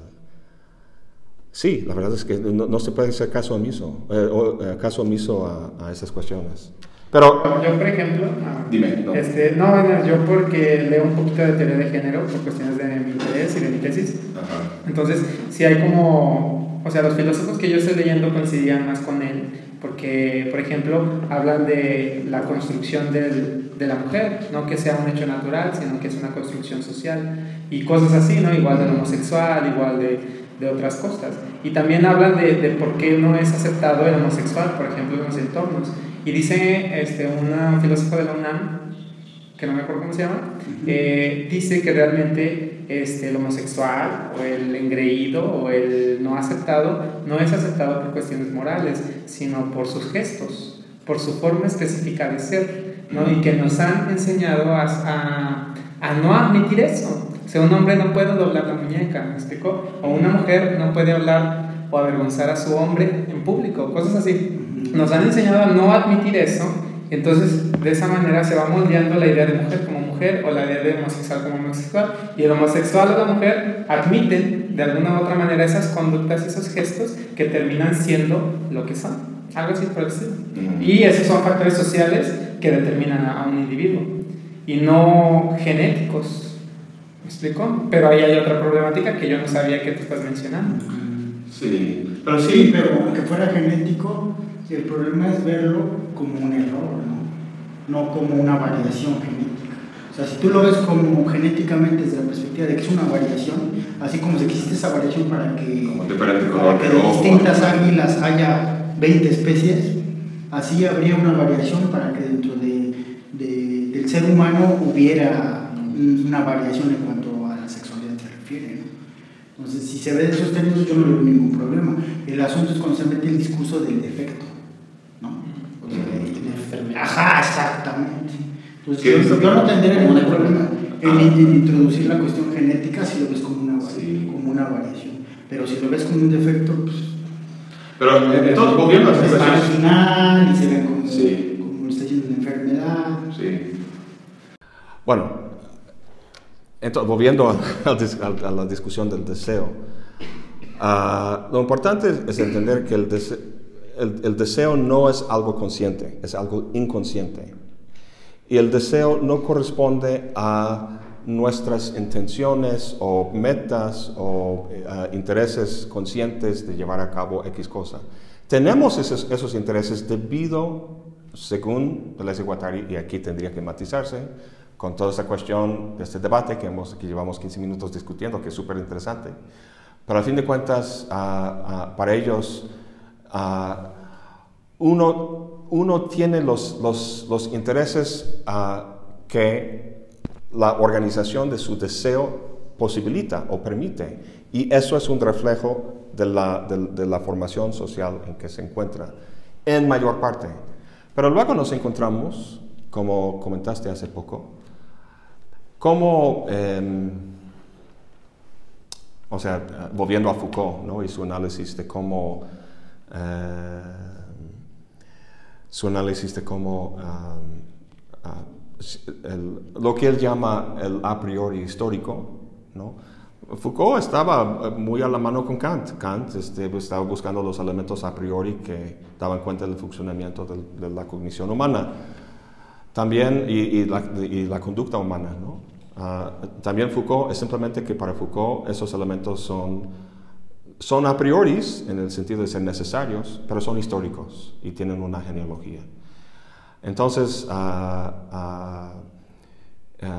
sí, la verdad es que no, no se puede hacer caso omiso, eh, eh, caso omiso a, a esas cuestiones. Pero, Yo, por ejemplo, ah, Dime, no. Este, no, bueno, yo porque leo un poquito de teoría de género por cuestiones de mi interés y de mi tesis. Ajá. Entonces, si hay como, o sea, los filósofos que yo estoy leyendo coincidían más con él, porque, por ejemplo, hablan de la construcción del, de la mujer, no que sea un hecho natural, sino que es una construcción social, y cosas así, ¿no? Igual del homosexual, igual de, de otras cosas. Y también hablan de, de por qué no es aceptado el homosexual, por ejemplo, en los entornos. Y dice este, una filósofa de la UNAM, que no me acuerdo cómo se llama, eh, dice que realmente este, el homosexual o el engreído o el no aceptado no es aceptado por cuestiones morales, sino por sus gestos, por su forma específica de ser, ¿no? y que nos han enseñado a, a, a no admitir eso. O sea, un hombre no puede doblar la muñeca, ¿me explicó? O una mujer no puede hablar o avergonzar a su hombre en público, cosas así. Nos han enseñado a no admitir eso entonces, de esa manera se va moldeando la idea de mujer como mujer o la idea de homosexual como homosexual. Y el homosexual o la mujer admiten de alguna u otra manera esas conductas, esos gestos que terminan siendo lo que son. Algo así por el estilo. Y esos son factores sociales que determinan a, a un individuo y no genéticos. ¿Me explico? Pero ahí hay otra problemática que yo no sabía que tú estás mencionando. Sí, pero Sí, sí, pero aunque fuera genético, el problema es verlo como un error, ¿no? No como una variación genética. O sea, si tú lo ves como genéticamente desde la perspectiva de que es una variación, así como si existe esa variación para que, Como diferente para color que de de distintas águilas haya 20 especies, así habría una variación para que dentro de, de- del ser humano hubiera una variación en cuanto a la sexualidad se refiere, ¿no? Entonces, si se ve de esos términos, yo no le veo ningún problema. El asunto es cuando se mete el discurso del defecto, ¿no? O sea, de- de enfermedad. Ajá, exactamente. ¿Qué yo, yo no tendría ningún problema en, Ah. en introducir la cuestión genética si lo ves como una, Sí. como una variación. Pero si lo ves como un defecto, pues. pero entonces, volviendo a las es marginal y se ve como, Sí. como está diciendo una enfermedad. Sí. bueno, entonces, volviendo a, a- a la discusión del deseo, ah, lo importante es entender que el, dese- el, el deseo no es algo consciente, es algo inconsciente. Y el deseo no corresponde a nuestras intenciones o metas o eh, intereses conscientes de llevar a cabo X cosa. Tenemos esos, esos intereses debido, según Deleuze Guattari, y aquí tendría que matizarse, con toda esta cuestión de este debate que, hemos, que llevamos 15 minutos discutiendo, que es súper interesante. Pero al fin de cuentas, ah, ah, para ellos, ah, uno, uno tiene los, los, los intereses que la organización de su deseo posibilita o permite. Y eso es un reflejo de la, de la, formación social en que se encuentra, en mayor parte. Pero luego nos encontramos, como comentaste hace poco, como, eh, o sea, volviendo a Foucault ¿no? y su análisis de cómo, eh, su análisis de cómo um, el, lo que él llama el a priori histórico, ¿no? Foucault estaba muy a la mano con Kant. Kant este, estaba buscando los elementos a priori que daban cuenta del funcionamiento de, la cognición humana. También, y, la, conducta humana, ¿no? Uh, también Foucault es simplemente que para Foucault esos elementos son, son a priori en el sentido de ser necesarios, pero son históricos y tienen una genealogía. Entonces, uh, uh,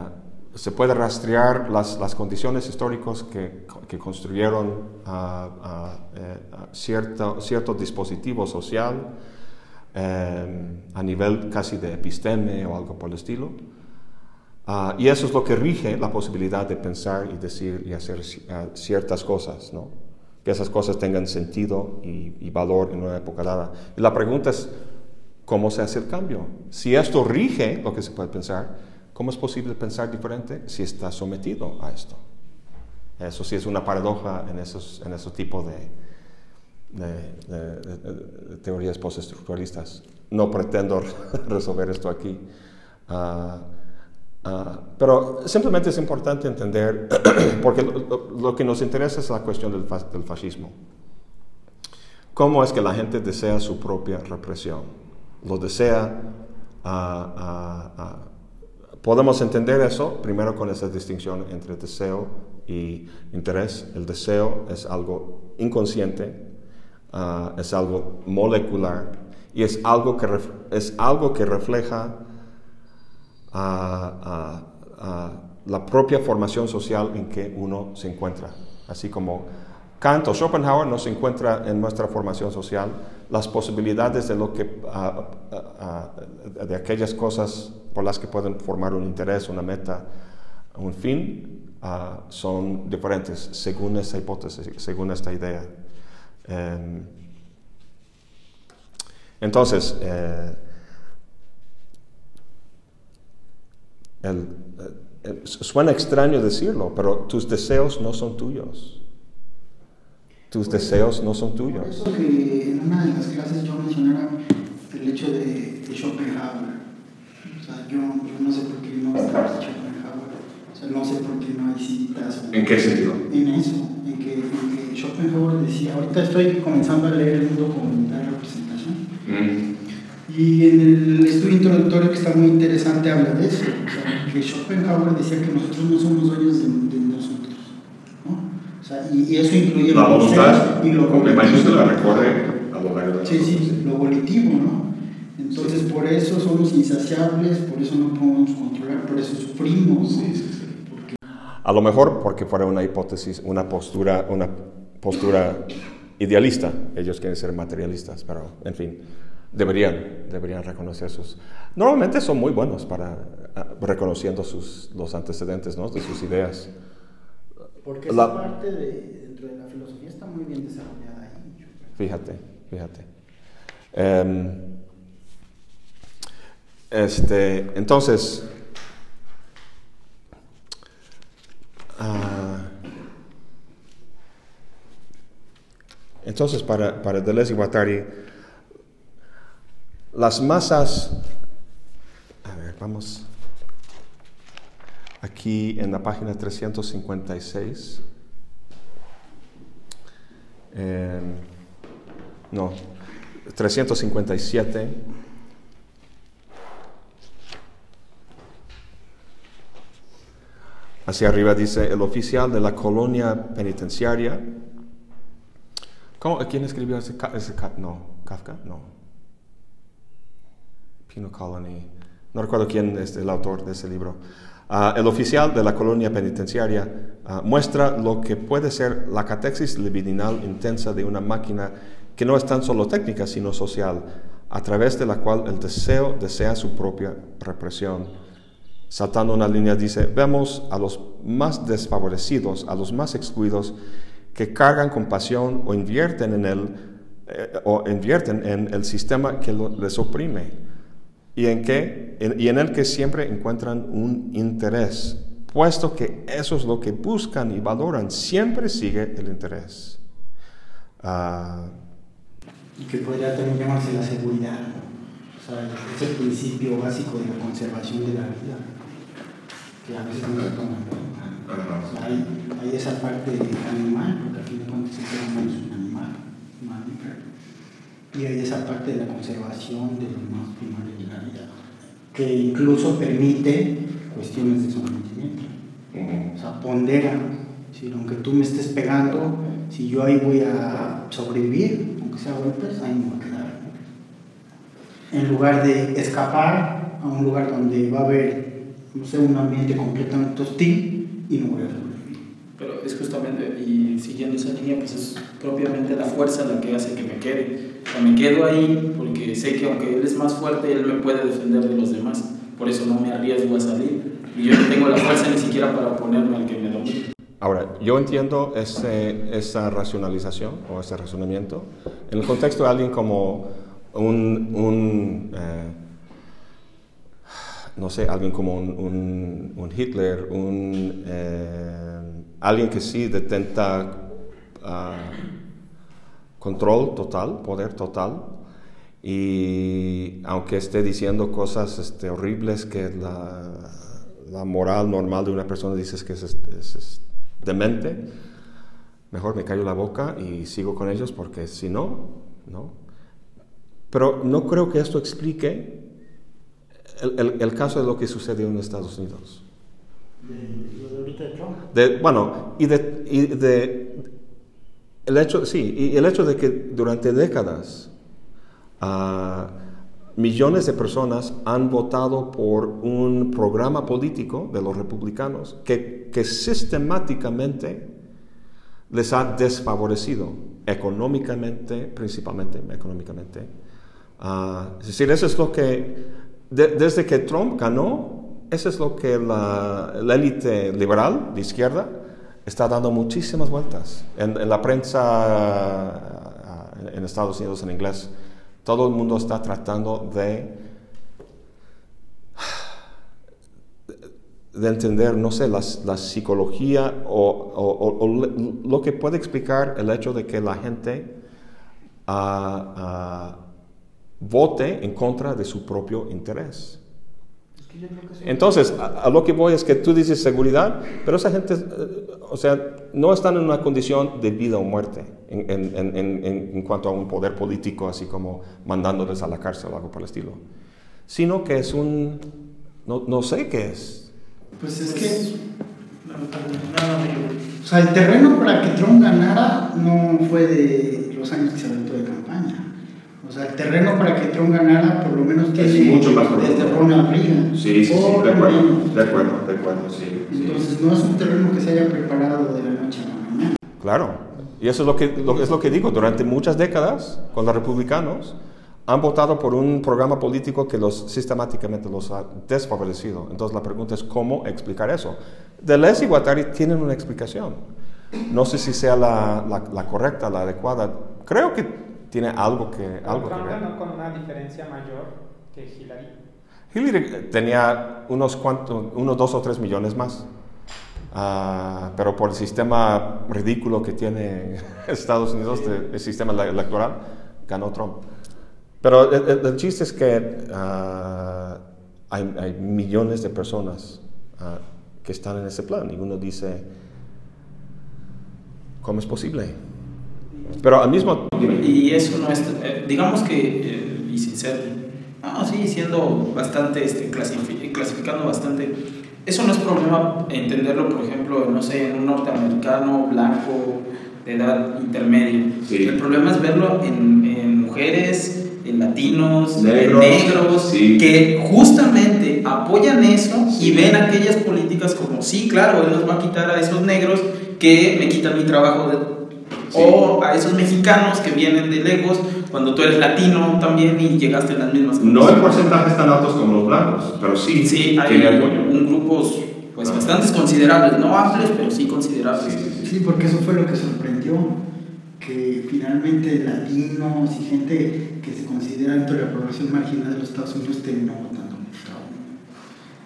se puede rastrear las, condiciones históricas que, construyeron eh, cierto, cierto dispositivo social eh, a nivel casi de episteme o algo por el estilo. Y eso es lo que rige la posibilidad de pensar y decir y hacer ciertas cosas, ¿no? Que esas cosas tengan sentido y, valor en una época dada. Y la pregunta es, ¿cómo se hace el cambio? Si esto rige lo que se puede pensar, ¿cómo es posible pensar diferente si está sometido a esto? Eso sí es una paradoja en esos, en esos tipos de, de, de, de teorías postestructuralistas. No pretendo resolver esto aquí. Uh, Uh, pero simplemente es importante entender, porque lo, lo, que nos interesa es la cuestión del, del, fascismo. ¿Cómo es que la gente desea su propia represión? Lo desea. Uh, uh, podemos entender eso primero con esa distinción entre deseo y interés. El deseo es algo inconsciente, es algo molecular y es algo que, es algo que refleja a, a, a, la propia formación social en que uno se encuentra. Así como Kant o Schopenhauer no se encuentra en nuestra formación social, las posibilidades de, lo que, de aquellas cosas por las que pueden formar un interés, una meta, un fin, uh, son diferentes según esta hipótesis, según esta idea. Um, entonces, eh, El, el, suena extraño decirlo, pero tus deseos no son tuyos. Tus por deseos no son tuyos. Por eso que en una de las clases yo mencionaba el hecho de, de Schopenhauer. O sea, yo, yo, no sé por qué no está Schopenhauer. O sea, no sé por qué no hay citas. ¿En qué sentido? En eso, en que, en que Schopenhauer decía, ahorita estoy comenzando a leer el mundo como de representación. Mm. Y en el estudio introductorio que está muy interesante habla de eso, o sea, que Schopenhauer decía que nosotros no somos dueños de, de nosotros, ¿no? O sea, y, y, eso incluye la voluntad y lo con mayúscula recorre a lo largo de Sí, sí, lo volitivo, ¿no? Entonces sí. por eso somos insaciables, por eso no podemos controlar, por eso sufrimos. Sí, sí, sí. Porque... A lo mejor porque fuera una hipótesis, una postura, una postura idealista, ellos quieren ser materialistas, pero en fin. Deberían, deberían reconocer sus... Normalmente son muy buenos para uh, reconociendo sus, los antecedentes ¿no? de sus ideas. Porque la, esa parte de, dentro de la filosofía está muy bien desarrollada ahí. Fíjate, fíjate. Um, este, entonces, uh, entonces para, para Deleuze y Guattari, las masas, a ver, vamos aquí en la página 356. Eh, no, 357. Hacia arriba dice el oficial de la colonia penitenciaria. ¿Cómo, ¿Quién escribió ese, ese No, Kafka? No. Pino Colony. No recuerdo quién es el autor de ese libro. Ah, el oficial de la colonia penitenciaria ah, muestra lo que puede ser la catexis libidinal intensa de una máquina que no es tan solo técnica, sino social, a través de la cual el deseo desea su propia represión. Saltando una línea dice, vemos a los más desfavorecidos, a los más excluidos, que cargan con pasión o invierten en el, eh, o invierten en el sistema que les oprime y en, que, y en el que siempre encuentran un interés, puesto que eso es lo que buscan y valoran, siempre sigue el interés. Uh, y que podría también llamarse la seguridad, o sea, es el principio básico de la conservación de la vida, que a veces no se toma en cuenta. O sea, hay, hay, esa parte animal, porque al fin de cuentas el ser humano es un animal, un mamífero, y hay esa parte de la conservación de los más primarios de la vida, que incluso permite cuestiones de sometimiento. O sea, pondera, si aunque tú me estés pegando, si yo ahí voy a sobrevivir, aunque sea golpes, ahí me voy a quedar. En lugar de escapar a un lugar donde va a haber, no sé, un ambiente completamente hostil y no voy a sobrevivir. Pero es justamente, y siguiendo esa línea, pues es propiamente la fuerza la que hace que me quede. Sea, me quedo ahí porque sé que aunque él es más fuerte, él me puede defender de los demás. Por eso no me arriesgo a salir. Y yo no tengo la fuerza ni siquiera para oponerme al que me domina. Ahora, yo entiendo ese, esa racionalización o ese razonamiento en el contexto de alguien como un, un eh, no sé, alguien como un, un, Hitler, un, eh, alguien que sí detenta uh, control total, poder total, y aunque esté diciendo cosas este, horribles que la, la, moral normal de una persona dice que es, es demente, mejor me callo la boca y sigo con ellos porque si no, no. Pero no creo que esto explique el, el, caso de lo que sucedió en Estados Unidos. De, bueno, y de, y de, el hecho, sí, y el hecho de que durante décadas uh, millones de personas han votado por un programa político de los republicanos que, que sistemáticamente les ha desfavorecido económicamente, principalmente económicamente. Uh, es decir, eso es lo que, desde que Trump ganó, eso es lo que la élite liberal de izquierda está dando muchísimas vueltas en, la prensa uh, en Estados Unidos en inglés todo el mundo está tratando de, de entender, no sé, la, psicología o, lo que puede explicar el hecho de que la gente ah, ah, vote en contra de su propio interés. Entonces, a, lo que voy es que tú dices seguridad, pero esa gente, eh, o sea, no están en una condición de vida o muerte en, en, en, en, cuanto a un poder político, así como mandándoles a la cárcel o algo por el estilo, sino que es un, no, no sé qué es. Pues es que, o sea, el terreno para que Trump ganara no fue de los años que se aventó de campaña. O sea, el terreno para que Trump ganara por lo menos tiene es mucho más desde Ronald Reagan. Sí, sí, sí, de acuerdo, de acuerdo, de acuerdo, sí. Entonces no es un terreno que se haya preparado de la noche a la mañana. Claro, y eso es lo que, es lo que digo, durante muchas décadas, con los republicanos, han votado por un programa político que los sistemáticamente los ha desfavorecido. Entonces la pregunta es cómo explicar eso. Deleuze y Guattari tienen una explicación. No sé si sea la, la, la correcta, la adecuada. Creo que tiene algo que, algo Trump que ver. ganó con una diferencia mayor que Hillary. Hillary tenía unos cuantos, unos dos o tres millones más. Uh, pero por el sistema ridículo que tiene Estados Unidos, de, el sistema electoral, ganó Trump. Pero el, el chiste es que uh, hay, hay, millones de personas uh, que están en ese plan y uno dice, ¿cómo es posible? Pero al mismo Y eso no es, eh, digamos que, eh, y sin ser, ah, sí, siendo bastante, este, clasifi- clasificando bastante, eso no es problema entenderlo, por ejemplo, no sé, en un norteamericano blanco de edad intermedia. Sí. El problema es verlo en, en mujeres, en latinos, Negros, en negros, sí. que justamente apoyan eso y ven aquellas políticas como, sí, claro, él nos va a quitar a esos negros que me quitan mi trabajo de Sí. o a esos mexicanos que vienen de lejos cuando tú eres latino también y llegaste en las mismas No en porcentajes tan altos como los blancos, pero sí, sí hay apoyo. un grupos pues Ah. bastante considerables no amplios pero sí considerables Sí, sí, sí. Sí, porque eso fue lo que sorprendió, que finalmente latinos y gente que se considera dentro de la población marginal de los Estados Unidos terminó votando.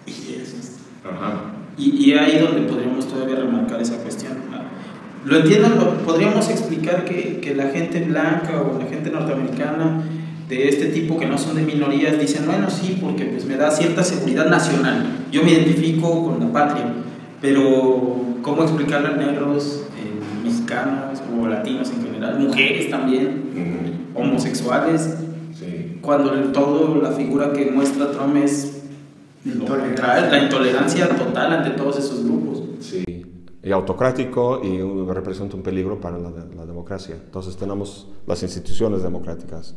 Y eso es... Ajá. y, y ahí donde podríamos todavía remarcar esa cuestión lo entiendo lo- podríamos explicar que, que la gente blanca o la gente norteamericana de este tipo que no son de minorías dicen bueno sí porque pues me da cierta seguridad nacional yo me identifico con la patria pero cómo explicarle a negros eh, mexicanos o latinos en general mujeres también homosexuales Sí. cuando el todo la figura que muestra Trump es Intolerancia. la intolerancia total ante todos esos grupos Sí, y autocrático y representa un peligro para la, la democracia. Entonces tenemos las instituciones democráticas.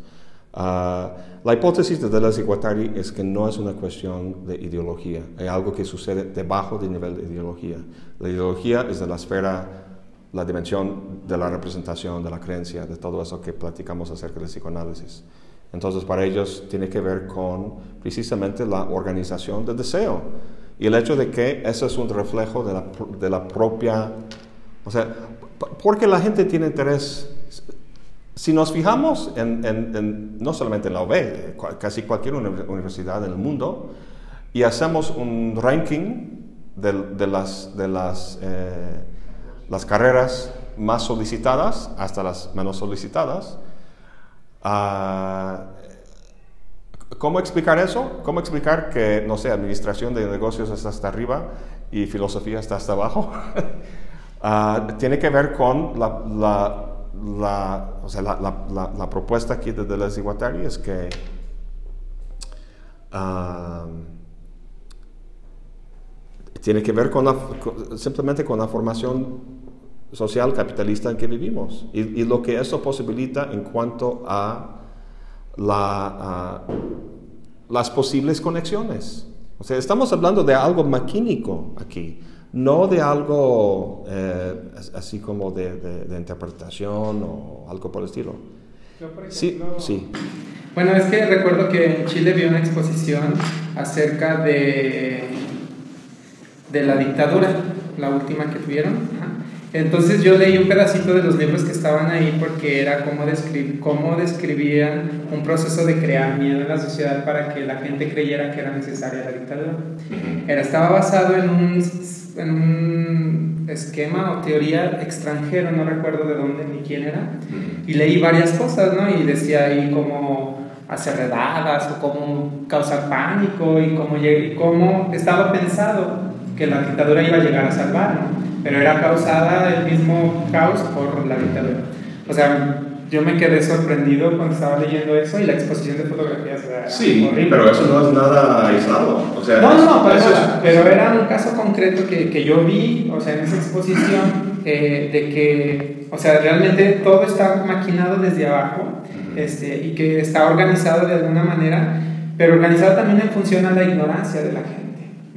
Ah, la hipótesis de Deleuze y Guattari es que no es una cuestión de ideología, hay algo que sucede debajo del nivel de ideología. La ideología es de la esfera, la dimensión de la representación, de la creencia, de todo eso que platicamos acerca del psicoanálisis. Entonces, para ellos tiene que ver con precisamente la organización del deseo y el hecho de que eso es un reflejo de la, de la propia, o sea, porque la gente tiene interés. Si nos fijamos en, en- en- no solamente en la UB, casi cualquier uni- universidad en el mundo, y hacemos un ranking de, de las, de las, eh, las carreras más solicitadas hasta las menos solicitadas, Ah, ¿Cómo explicar eso? ¿Cómo explicar que, no sé, administración de negocios está hasta arriba y filosofía está hasta abajo? Ah, tiene que ver con la, la, la- o sea, la, propuesta aquí de Deleuze y Guattari es que ah, tiene que ver con con- simplemente con la formación social capitalista en que vivimos y, y lo que eso posibilita en cuanto a la, a las posibles conexiones. O sea, estamos hablando de algo maquínico aquí, no de algo eh, as- así como de, de- de interpretación o algo por el estilo. Yo, por Sí, ejemplo, sí. Bueno, es que recuerdo que en Chile vi una exposición acerca de, de la dictadura, la última que tuvieron. Entonces yo leí un pedacito de los libros que estaban ahí porque era cómo, descri- cómo describían un proceso de crear miedo en la sociedad para que la gente creyera que era necesaria la dictadura. Era, estaba basado en un, en un esquema o teoría extranjero, no recuerdo de dónde ni quién era, y leí varias cosas, ¿no? Y decía ahí cómo hacer redadas o cómo causar pánico y cómo, y cómo estaba pensado que la dictadura iba a llegar a salvar, ¿no? Pero era causada el mismo caos por la dictadura. O sea, yo me quedé sorprendido cuando estaba leyendo eso y la exposición de fotografías era Sí, horrible. pero eso no es nada aislado. O sea, No, no, para eso es- pero era un caso concreto que, que yo vi, o sea, en esa exposición, eh, de que, o sea, realmente todo está maquinado desde abajo este, y que está organizado de alguna manera, pero organizado también en función a la ignorancia de la gente.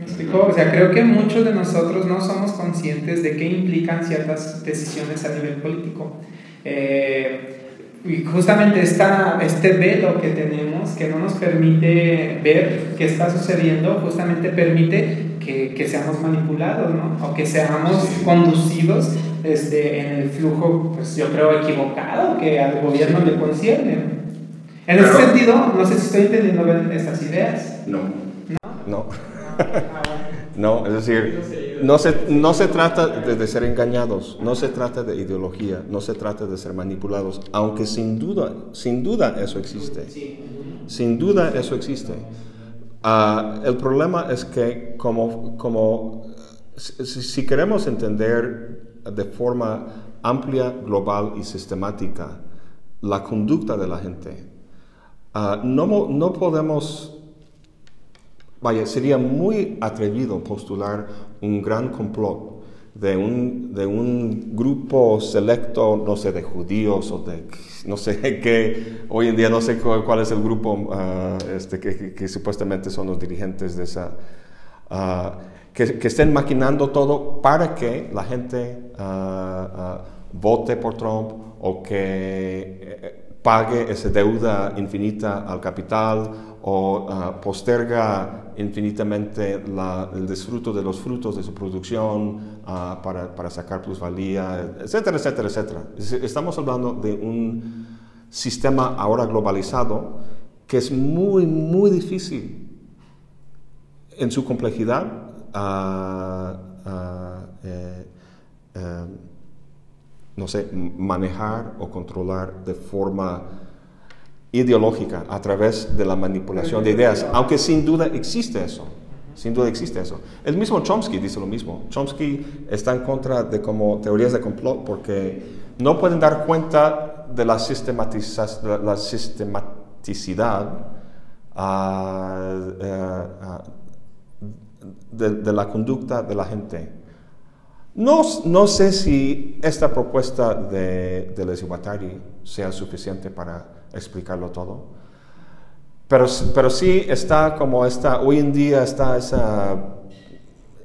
¿Me explico? O sea, creo que muchos de nosotros no somos conscientes de qué implican ciertas decisiones a nivel político. Eh, y justamente esta, este velo que tenemos, que no nos permite ver qué está sucediendo, justamente permite que, que seamos manipulados, ¿no? O que seamos Sí. conducidos este, en el flujo, pues yo creo, equivocado que al gobierno le concierne. En ese sentido, no sé si estoy entendiendo bien estas ideas. No. No, bueno. No, es decir, no se, no se trata de, ser engañados, no se trata de ideología, no se trata de ser manipulados, aunque sin duda, sin duda eso existe. Sin duda eso existe. Ah, el problema es que como, como si, si queremos entender de forma amplia, global y sistemática la conducta de la gente. Ah, no, no podemos, vaya, sería muy atrevido postular un gran complot de un, de un grupo selecto, no sé, de judíos o de no sé qué, hoy en día no sé cuál, es el grupo ah, este, que, supuestamente son los dirigentes de esa, ah, que, que, estén maquinando todo para que la gente ah, vote por Trump o que eh, pague esa deuda infinita al capital o uh, posterga infinitamente el disfruto de los frutos de su producción uh, para, para, sacar plusvalía, etcétera, etcétera, etcétera. Estamos hablando de un sistema ahora globalizado que es muy, muy difícil en su complejidad uh, eh, eh, no sé, manejar o controlar de forma ideológica a través de la manipulación de ideas, aunque sin duda existe eso. Sin duda existe eso. El mismo Chomsky dice lo mismo. Chomsky está en contra de como teorías de complot porque no pueden dar cuenta de la, la sistematicidad ah, eh, ah, de, la conducta de la gente. No, no sé si esta propuesta de, de Les sea suficiente para explicarlo todo. Pero, pero sí está como está, hoy en día está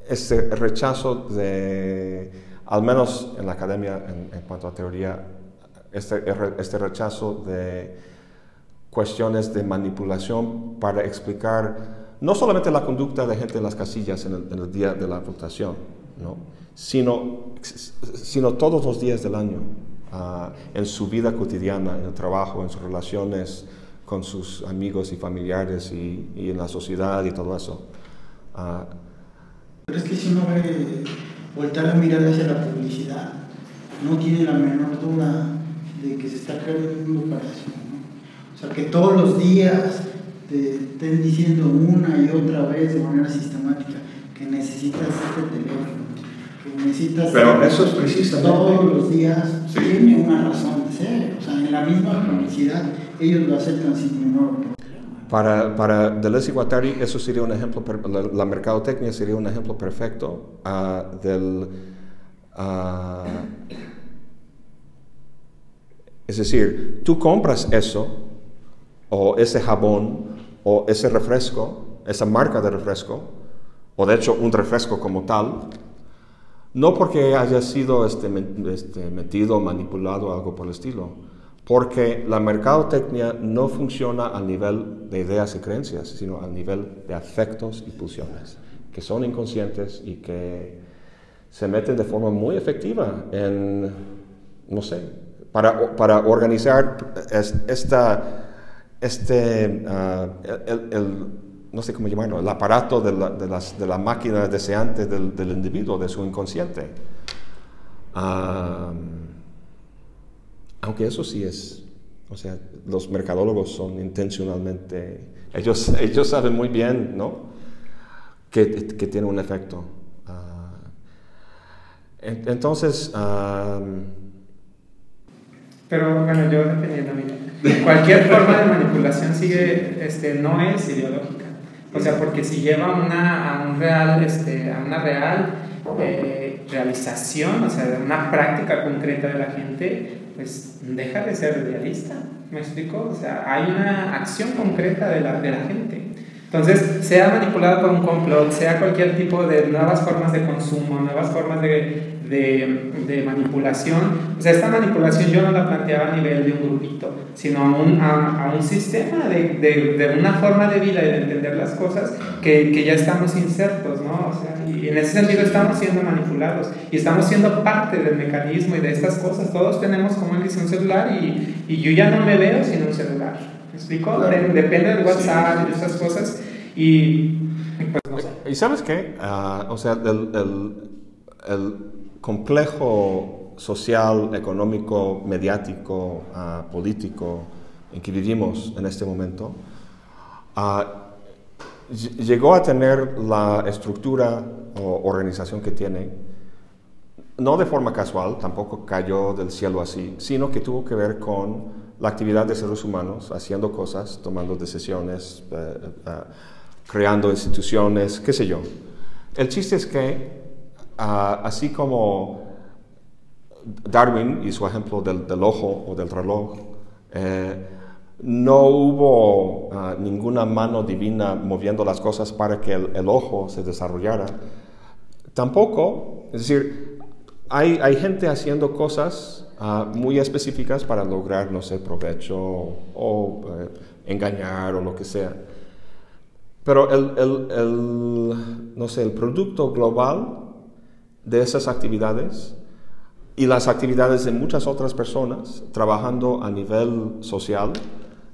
ese rechazo de, al menos en la academia en, cuanto a teoría, este, este rechazo de cuestiones de manipulación para explicar no solamente la conducta de gente en las casillas en el, día de la votación, ¿no? sino, sino todos los días del año en su vida cotidiana, en el trabajo, en sus relaciones con sus amigos y familiares y, en la sociedad y todo eso. Ah, Pero es que si uno ve, voltar a mirar hacia la publicidad, no tiene la menor duda de que se está creando un mundo para eso. O sea, que todos los días te estén diciendo una y otra vez de manera sistemática que necesitas este teléfono, necesitas Pero eso es precisamente. Todos los días tiene una razón de ser. O sea, en la misma publicidad ellos lo aceptan sin ningún para, para Deleuze y Guattari, eso sería un ejemplo, la, la mercadotecnia sería un ejemplo perfecto uh, del. Uh, es decir, tú compras eso, o ese jabón, o ese refresco, esa marca de refresco, o de hecho un refresco como tal, no porque haya sido este, este, metido, manipulado, algo por el estilo, porque la mercadotecnia no funciona al nivel de ideas y creencias, sino al nivel de afectos y pulsiones, que son inconscientes y que se meten de forma muy efectiva en, no sé, para, para organizar esta, este, uh, el no sé cómo llamarlo, el aparato de la, de las, de la máquina deseante del, individuo, de su inconsciente. aunque eso sí es, o sea, los mercadólogos son intencionalmente, ellos, ellos saben muy bien, ¿no? Que, que tiene un efecto. Ah, entonces... pero bueno, yo dependiendo, cualquier forma de manipulación sigue, este, no es ideológica. O sea, porque si lleva a, un real, este, a una real eh, realización, o sea, una práctica concreta de la gente, pues deja de ser realista. ¿Me explico? O sea, hay una acción concreta de la, de la gente. Entonces, sea manipulado por un complot, sea cualquier tipo de nuevas formas de consumo, nuevas formas de, de, de, manipulación. O sea, esta manipulación yo no la planteaba a nivel de un grupito, sino a un, a, un sistema, de, de, una forma de vida y de entender las cosas que, que, ya estamos insertos, ¿no? O sea, y en ese sentido estamos siendo manipulados y estamos siendo parte del mecanismo y de estas cosas. Todos tenemos, como él dice, un celular y, y yo ya no me veo sin un celular. ¿Me explico? Depende del WhatsApp y de estas cosas. Y, pues no sé. ¿Y sabes qué? Uh, o sea, el, el, el complejo social, económico, mediático, uh, político en que vivimos en este momento, uh, llegó a tener la estructura o organización que tiene, no de forma casual, tampoco cayó del cielo así, sino que tuvo que ver con la actividad de seres humanos haciendo cosas, tomando decisiones, eh, creando instituciones, qué sé yo. El chiste es que, así como Darwin y su ejemplo del, ojo o del reloj, eh, no hubo ah, ninguna mano divina moviendo las cosas para que el, ojo se desarrollara. Tampoco, es decir, hay, hay gente haciendo cosas Ah, muy específicas para lograr, no sé, provecho o, eh, engañar o lo que sea. Pero el, el, no sé, el producto global de esas actividades y las actividades de muchas otras personas trabajando a nivel social,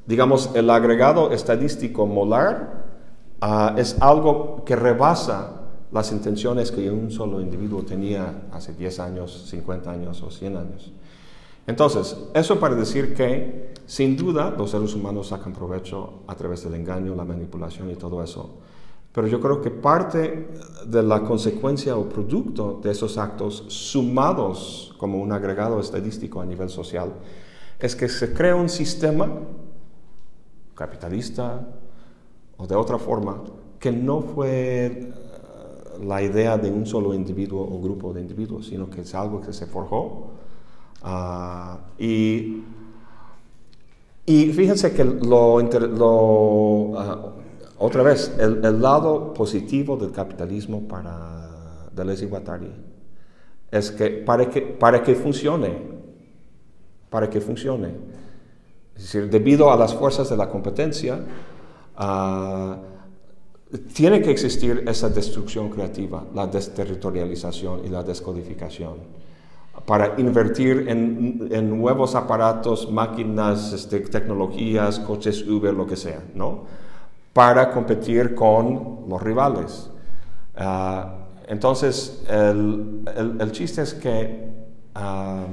digamos, el agregado estadístico molar ah, es algo que rebasa las intenciones que un solo individuo tenía hace 10 años, 50 años o 100 años. Entonces, eso para decir que, sin duda, los seres humanos sacan provecho a través del engaño, la manipulación y todo eso. Pero yo creo que parte de la consecuencia o producto de esos actos, sumados como un agregado estadístico a nivel social, es que se crea un sistema capitalista o de otra forma que no fue eh, la idea de un solo individuo o grupo de individuos, sino que es algo que se forjó Ah, y, y, fíjense que lo, uh, otra vez, el, el, lado positivo del capitalismo para Deleuze y Guattari es que para, que para que funcione, para que funcione, es decir, debido a las fuerzas de la competencia, uh, tiene que existir esa destrucción creativa, la desterritorialización y la descodificación para invertir en, nuevos aparatos, máquinas, este, tecnologías, coches Uber, lo que sea, ¿no? Para competir con los rivales. Ah, entonces, el, chiste es que ah,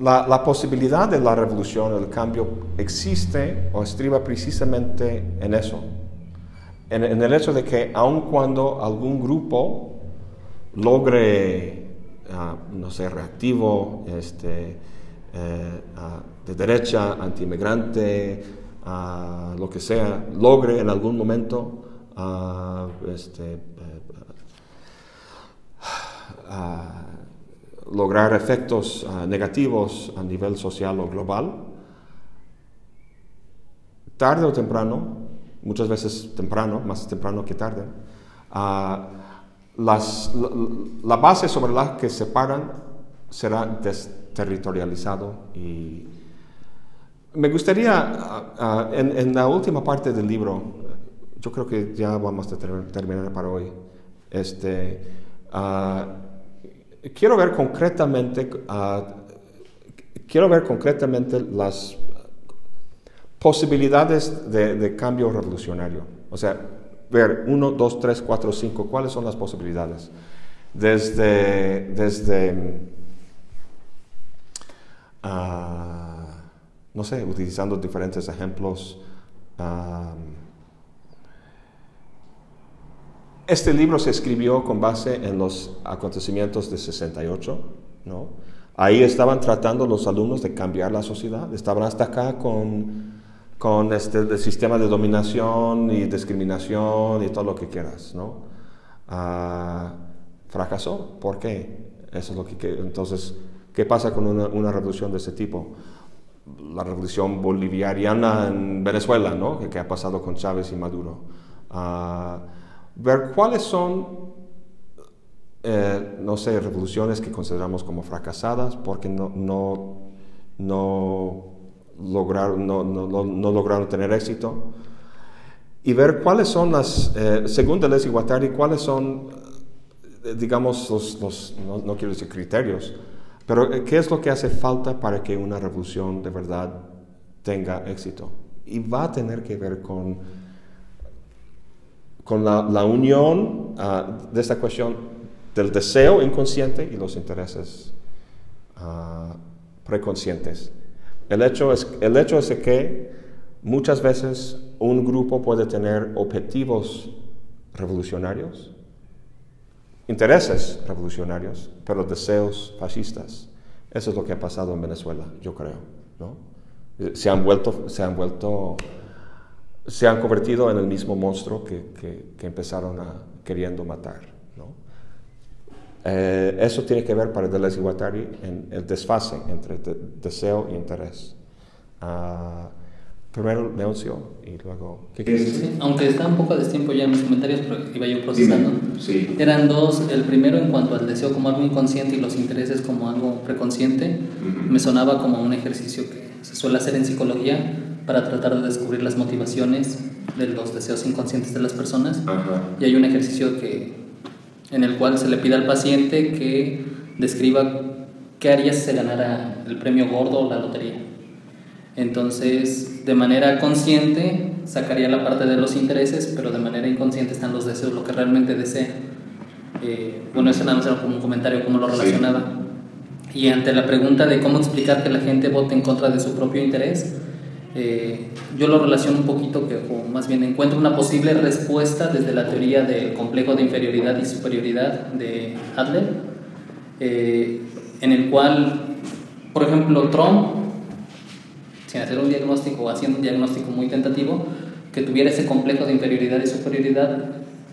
la, posibilidad de la revolución, el cambio, existe o estriba precisamente en eso. En, en el hecho de que aun cuando algún grupo logre, ah, no sé, reactivo, este, eh, de derecha, antiinmigrante, uh, lo que sea, logre en algún momento este, eh, lograr efectos negativos a nivel social o global, tarde o temprano, muchas veces temprano, más temprano que tarde, las, la, base sobre la que se paran será desterritorializado y me gustaría, ah, ah, en, la última parte del libro, yo creo que ya vamos a terminar para hoy, este, ah, quiero ver concretamente, quiero ver concretamente las posibilidades de, de cambio revolucionario. O sea, ver 1, 2, 3, 4, 5, cuáles son las posibilidades. Desde, desde uh, no sé, utilizando diferentes ejemplos. Uh, este libro se escribió con base en los acontecimientos de 68, ¿no? Ahí estaban tratando los alumnos de cambiar la sociedad, estaban hasta acá con con este el sistema de dominación y discriminación y todo lo que quieras, ¿no? Ah, fracasó. ¿Por qué? Eso es lo que, entonces, ¿qué pasa con una, revolución de ese tipo? La revolución bolivariana en Venezuela, ¿no? ¿Qué, ha pasado con Chávez y Maduro? Ah, ver cuáles son, eh, no sé, revoluciones que consideramos como fracasadas porque no, no, no lograron, no, no, lograron tener éxito. Y ver cuáles son las, eh, según Deleuze y Guattari, cuáles son, eh, digamos, los, no, quiero decir criterios, pero eh, qué es lo que hace falta para que una revolución de verdad tenga éxito. Y va a tener que ver con, con la, unión ah, de esta cuestión del deseo inconsciente y los intereses uh, preconscientes. El hecho es, el hecho es que muchas veces un grupo puede tener objetivos revolucionarios intereses revolucionarios, pero deseos fascistas. Eso es lo que ha pasado en Venezuela, yo creo. ¿no? Se han vuelto, se han vuelto, se han convertido en el mismo monstruo que, que, empezaron a, queriendo matar. ¿no? Eh, eso tiene que ver para Deleuze y Guattari en el desfase entre deseo y interés. Uh, primero Leoncio y luego... ¿qué quieres aunque está un poco de tiempo ya en mis comentarios, pero iba yo procesando. Sí. Eran dos. El primero en cuanto al deseo como algo inconsciente y los intereses como algo preconsciente. Me sonaba como un ejercicio que se suele hacer en psicología para tratar de descubrir las motivaciones de los deseos inconscientes de las personas. Y hay un ejercicio que, en el cual se le pide al paciente que describa qué haría si se ganara el premio gordo o la lotería. Entonces, de manera consciente, sacaría la parte de los intereses, pero de manera inconsciente están los deseos, lo que realmente desea. Eh, bueno, eso nada más era como un comentario, cómo lo relacionaba. Y ante la pregunta de cómo explicar que la gente vote en contra de su propio interés, eh, yo lo relaciono un poquito, que, o más bien encuentro una posible respuesta desde la teoría del complejo de inferioridad y superioridad de Adler, eh, en el cual, por ejemplo, Trump sin hacer un diagnóstico o haciendo un diagnóstico muy tentativo, que tuviera ese complejo de inferioridad y superioridad,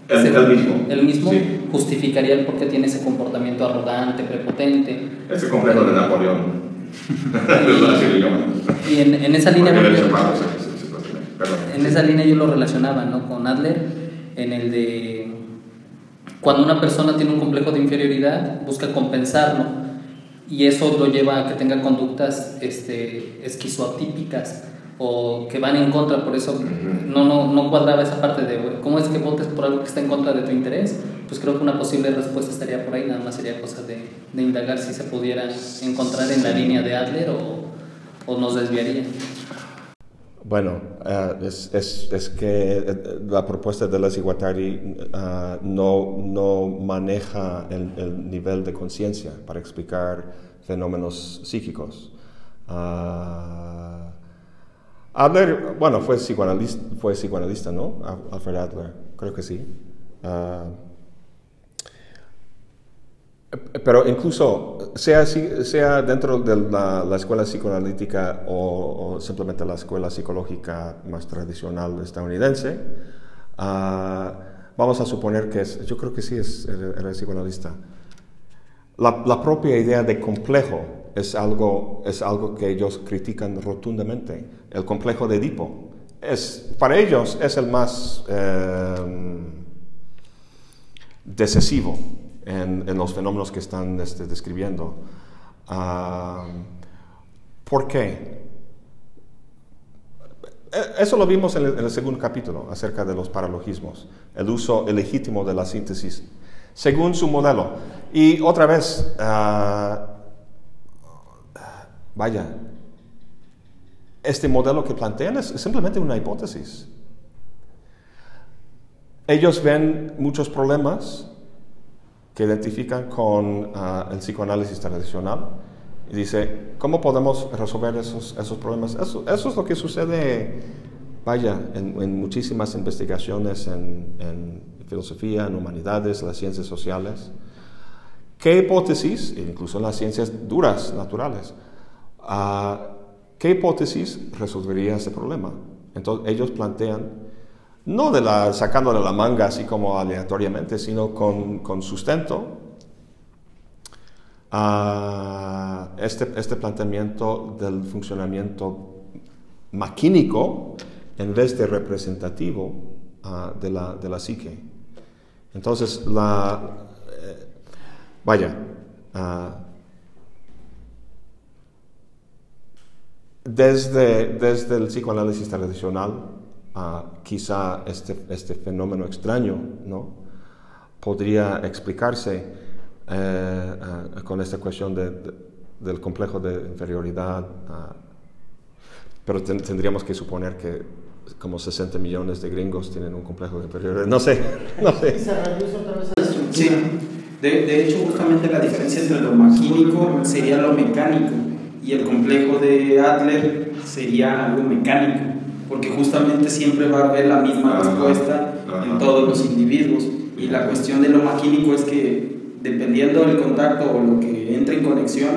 el, el mismo, el mismo justificaría el por qué tiene ese comportamiento arrogante, prepotente. Ese complejo de Napoleón. y en, en esa línea... en esa línea yo lo relacionaba ¿no? con Adler, en el de cuando una persona tiene un complejo de inferioridad, busca compensarlo y eso lo lleva a que tenga conductas este, esquizoatípicas o que van en contra, por eso no, no, no cuadraba esa parte de cómo es que votes por algo que está en contra de tu interés, pues creo que una posible respuesta estaría por ahí, nada más sería cosa de, de indagar si se pudiera encontrar en la línea de Adler o, o nos desviaría. Bueno, eh, es, es, es, que eh, la propuesta de las Iguatari uh, no, no, maneja el, el, nivel de conciencia para explicar fenómenos psíquicos. Uh, Adler, bueno, fue psicoanalista, fue psicoanalista, ¿no? Alfred Adler, creo que sí. Uh, pero incluso, sea, sea dentro de la, escuela psicoanalítica o, simplemente la escuela psicológica más tradicional estadounidense, ah, vamos a suponer que es, yo creo que sí es, era, psicoanalista. La, la, propia idea de complejo es algo, es algo que ellos critican rotundamente. El complejo de Edipo. Es, para ellos es el más eh, decisivo en, los fenómenos que están este, describiendo. Ah, ¿Por qué? E, eso lo vimos en el, segundo capítulo acerca de los paralogismos, el uso ilegítimo de la síntesis, según su modelo. Y otra vez, ah, vaya, este modelo que plantean es simplemente una hipótesis. Ellos ven muchos problemas que identifican con ah, el psicoanálisis tradicional y dice, ¿cómo podemos resolver esos, esos problemas? Eso, eso, es lo que sucede, vaya, en, muchísimas investigaciones en, en, filosofía, en humanidades, las ciencias sociales. ¿Qué hipótesis, incluso en las ciencias duras, naturales, uh, qué hipótesis resolvería ese problema? Entonces ellos plantean no de la, sacándole la manga así como aleatoriamente, sino con, con sustento, a este, este planteamiento del funcionamiento maquínico en vez de representativo ah, de, la, de, la, psique. Entonces, la, eh, vaya, ah, desde, desde el psicoanálisis tradicional, quizá este, este, fenómeno extraño ¿no? podría explicarse eh, con esta cuestión del complejo de inferioridad, pero tendríamos que suponer que como 60 millones de gringos tienen un complejo de inferioridad. No sé, no sé. Sí, de, de hecho justamente la diferencia entre lo maquínico sería lo mecánico y el complejo de Adler sería algo mecánico porque justamente siempre va a haber la misma respuesta en todos los individuos. Y la cuestión de lo maquínico es que dependiendo del contacto o lo que entre en conexión,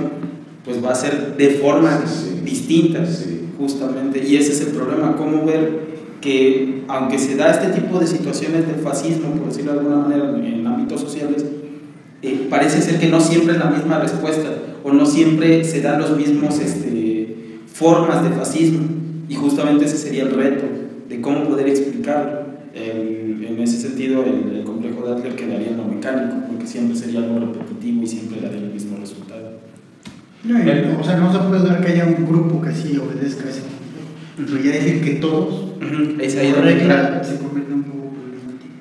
pues va a ser de formas distintas, justamente. Y ese es el problema, cómo ver que aunque se da este tipo de situaciones de fascismo, por decirlo de alguna manera, en ámbitos sociales, eh, parece ser que no siempre es la misma respuesta o no siempre se dan los mismos este, formas de fascismo y justamente ese sería el reto de cómo poder explicarlo. en ese sentido, el, complejo de Adler quedaría en lo mecánico, porque siempre sería algo repetitivo y siempre daría el mismo resultado. No, o sea, no se puede dar que haya un grupo que sí obedezca a ese pero ya decir que todos, uh es ahí donde se convierte un poco problemático.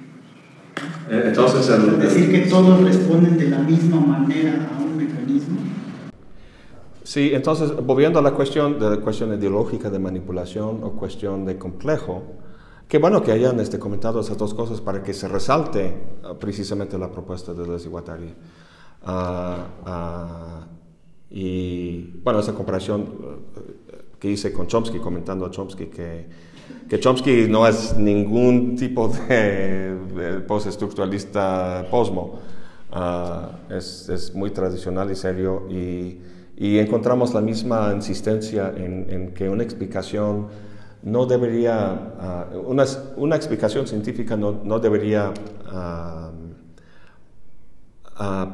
Eh, entonces, el, decir que todos responden de la misma manera a un mecanismo. Sí, entonces, volviendo a la cuestión de la cuestión ideológica de manipulación o cuestión de complejo, qué bueno que hayan este, comentado esas dos cosas para que se resalte uh, precisamente la propuesta de desigualdad. Uh, uh, y bueno, esa comparación que hice con Chomsky, comentando a Chomsky que, que Chomsky no es ningún tipo de, postestructuralista posmo, ah, es, es, muy tradicional y serio y, y encontramos la misma insistencia en, que una explicación no debería, uh, una, una, explicación científica no, no debería uh,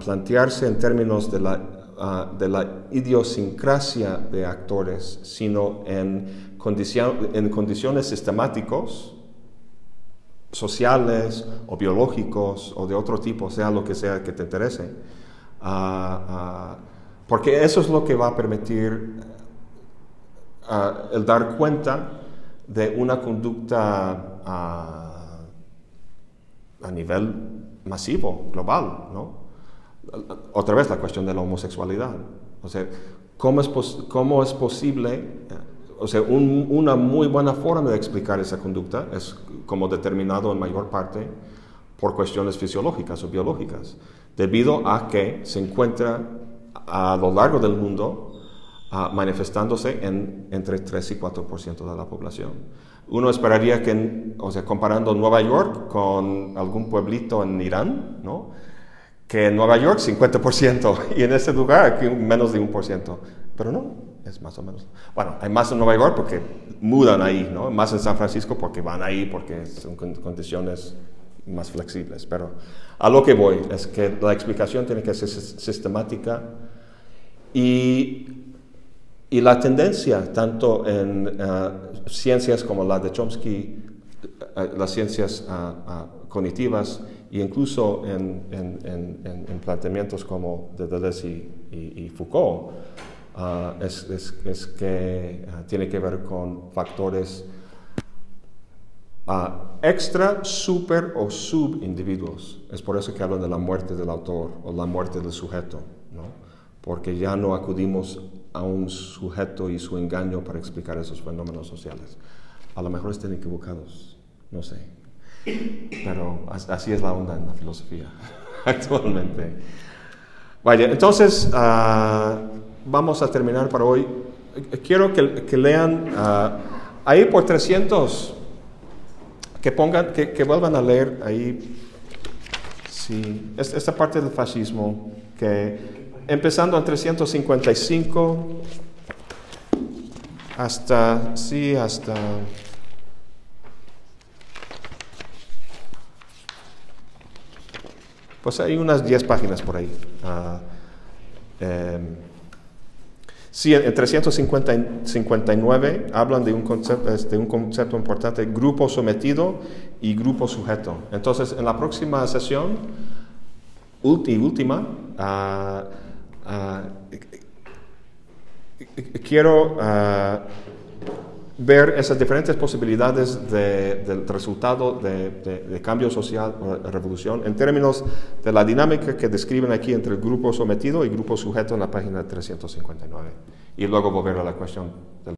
plantearse en términos de la Ah, de la idiosincrasia de actores, sino en, en condiciones sistemáticos, sociales o biológicos o de otro tipo, sea lo que sea que te interese. Porque eso es lo que va a permitir el dar cuenta de una conducta a nivel masivo, global, ¿no? otra vez la cuestión de la homosexualidad. O sea, ¿cómo es, cómo es posible? O sea, una muy buena forma de explicar esa conducta es como determinado en mayor parte por cuestiones fisiológicas o biológicas, debido a que se encuentra a lo largo del mundo uh, manifestándose en entre 3 y 4% de la población. Uno esperaría que, o sea, comparando Nueva York con algún pueblito en Irán, ¿no? que en Nueva York 50% y en ese lugar aquí menos de un por ciento. Pero no, es más o menos. Bueno, hay más en Nueva York porque mudan ahí, ¿no? Más en San Francisco porque van ahí, porque son condiciones más flexibles. Pero a lo que voy es que la explicación tiene que ser sistemática y, la tendencia, tanto en uh, ciencias como la de Chomsky, uh, las ciencias uh, cognitivas, e incluso en, en, en, planteamientos como de Deleuze y, Foucault, uh, es, que tiene que ver con factores uh, extra, super o subindividuos. Es por eso que hablan de la muerte del autor o la muerte del sujeto. Porque ya no acudimos a un sujeto y su engaño para explicar esos fenómenos sociales. A lo mejor estén equivocados, no sé. Pero así es la onda en la filosofía actualmente. Vaya, entonces ah, vamos a terminar para hoy. Quiero que, lean ah, ahí por 300, que pongan, que, vuelvan a leer ahí, sí, esta parte del fascismo, que empezando en 355 hasta, sí, hasta... Pues hay unas 10 páginas por ahí. Uh, eh, sí, en 359 hablan de un, concepto, de un concepto importante, grupo sometido y grupo sujeto. Entonces, en la próxima sesión, y última, uh, uh, quiero ver esas diferentes posibilidades del resultado de, cambio social o revolución en términos de la dinámica que describen aquí entre el grupo sometido y grupo sujeto en la página 359. Y luego volver a la cuestión del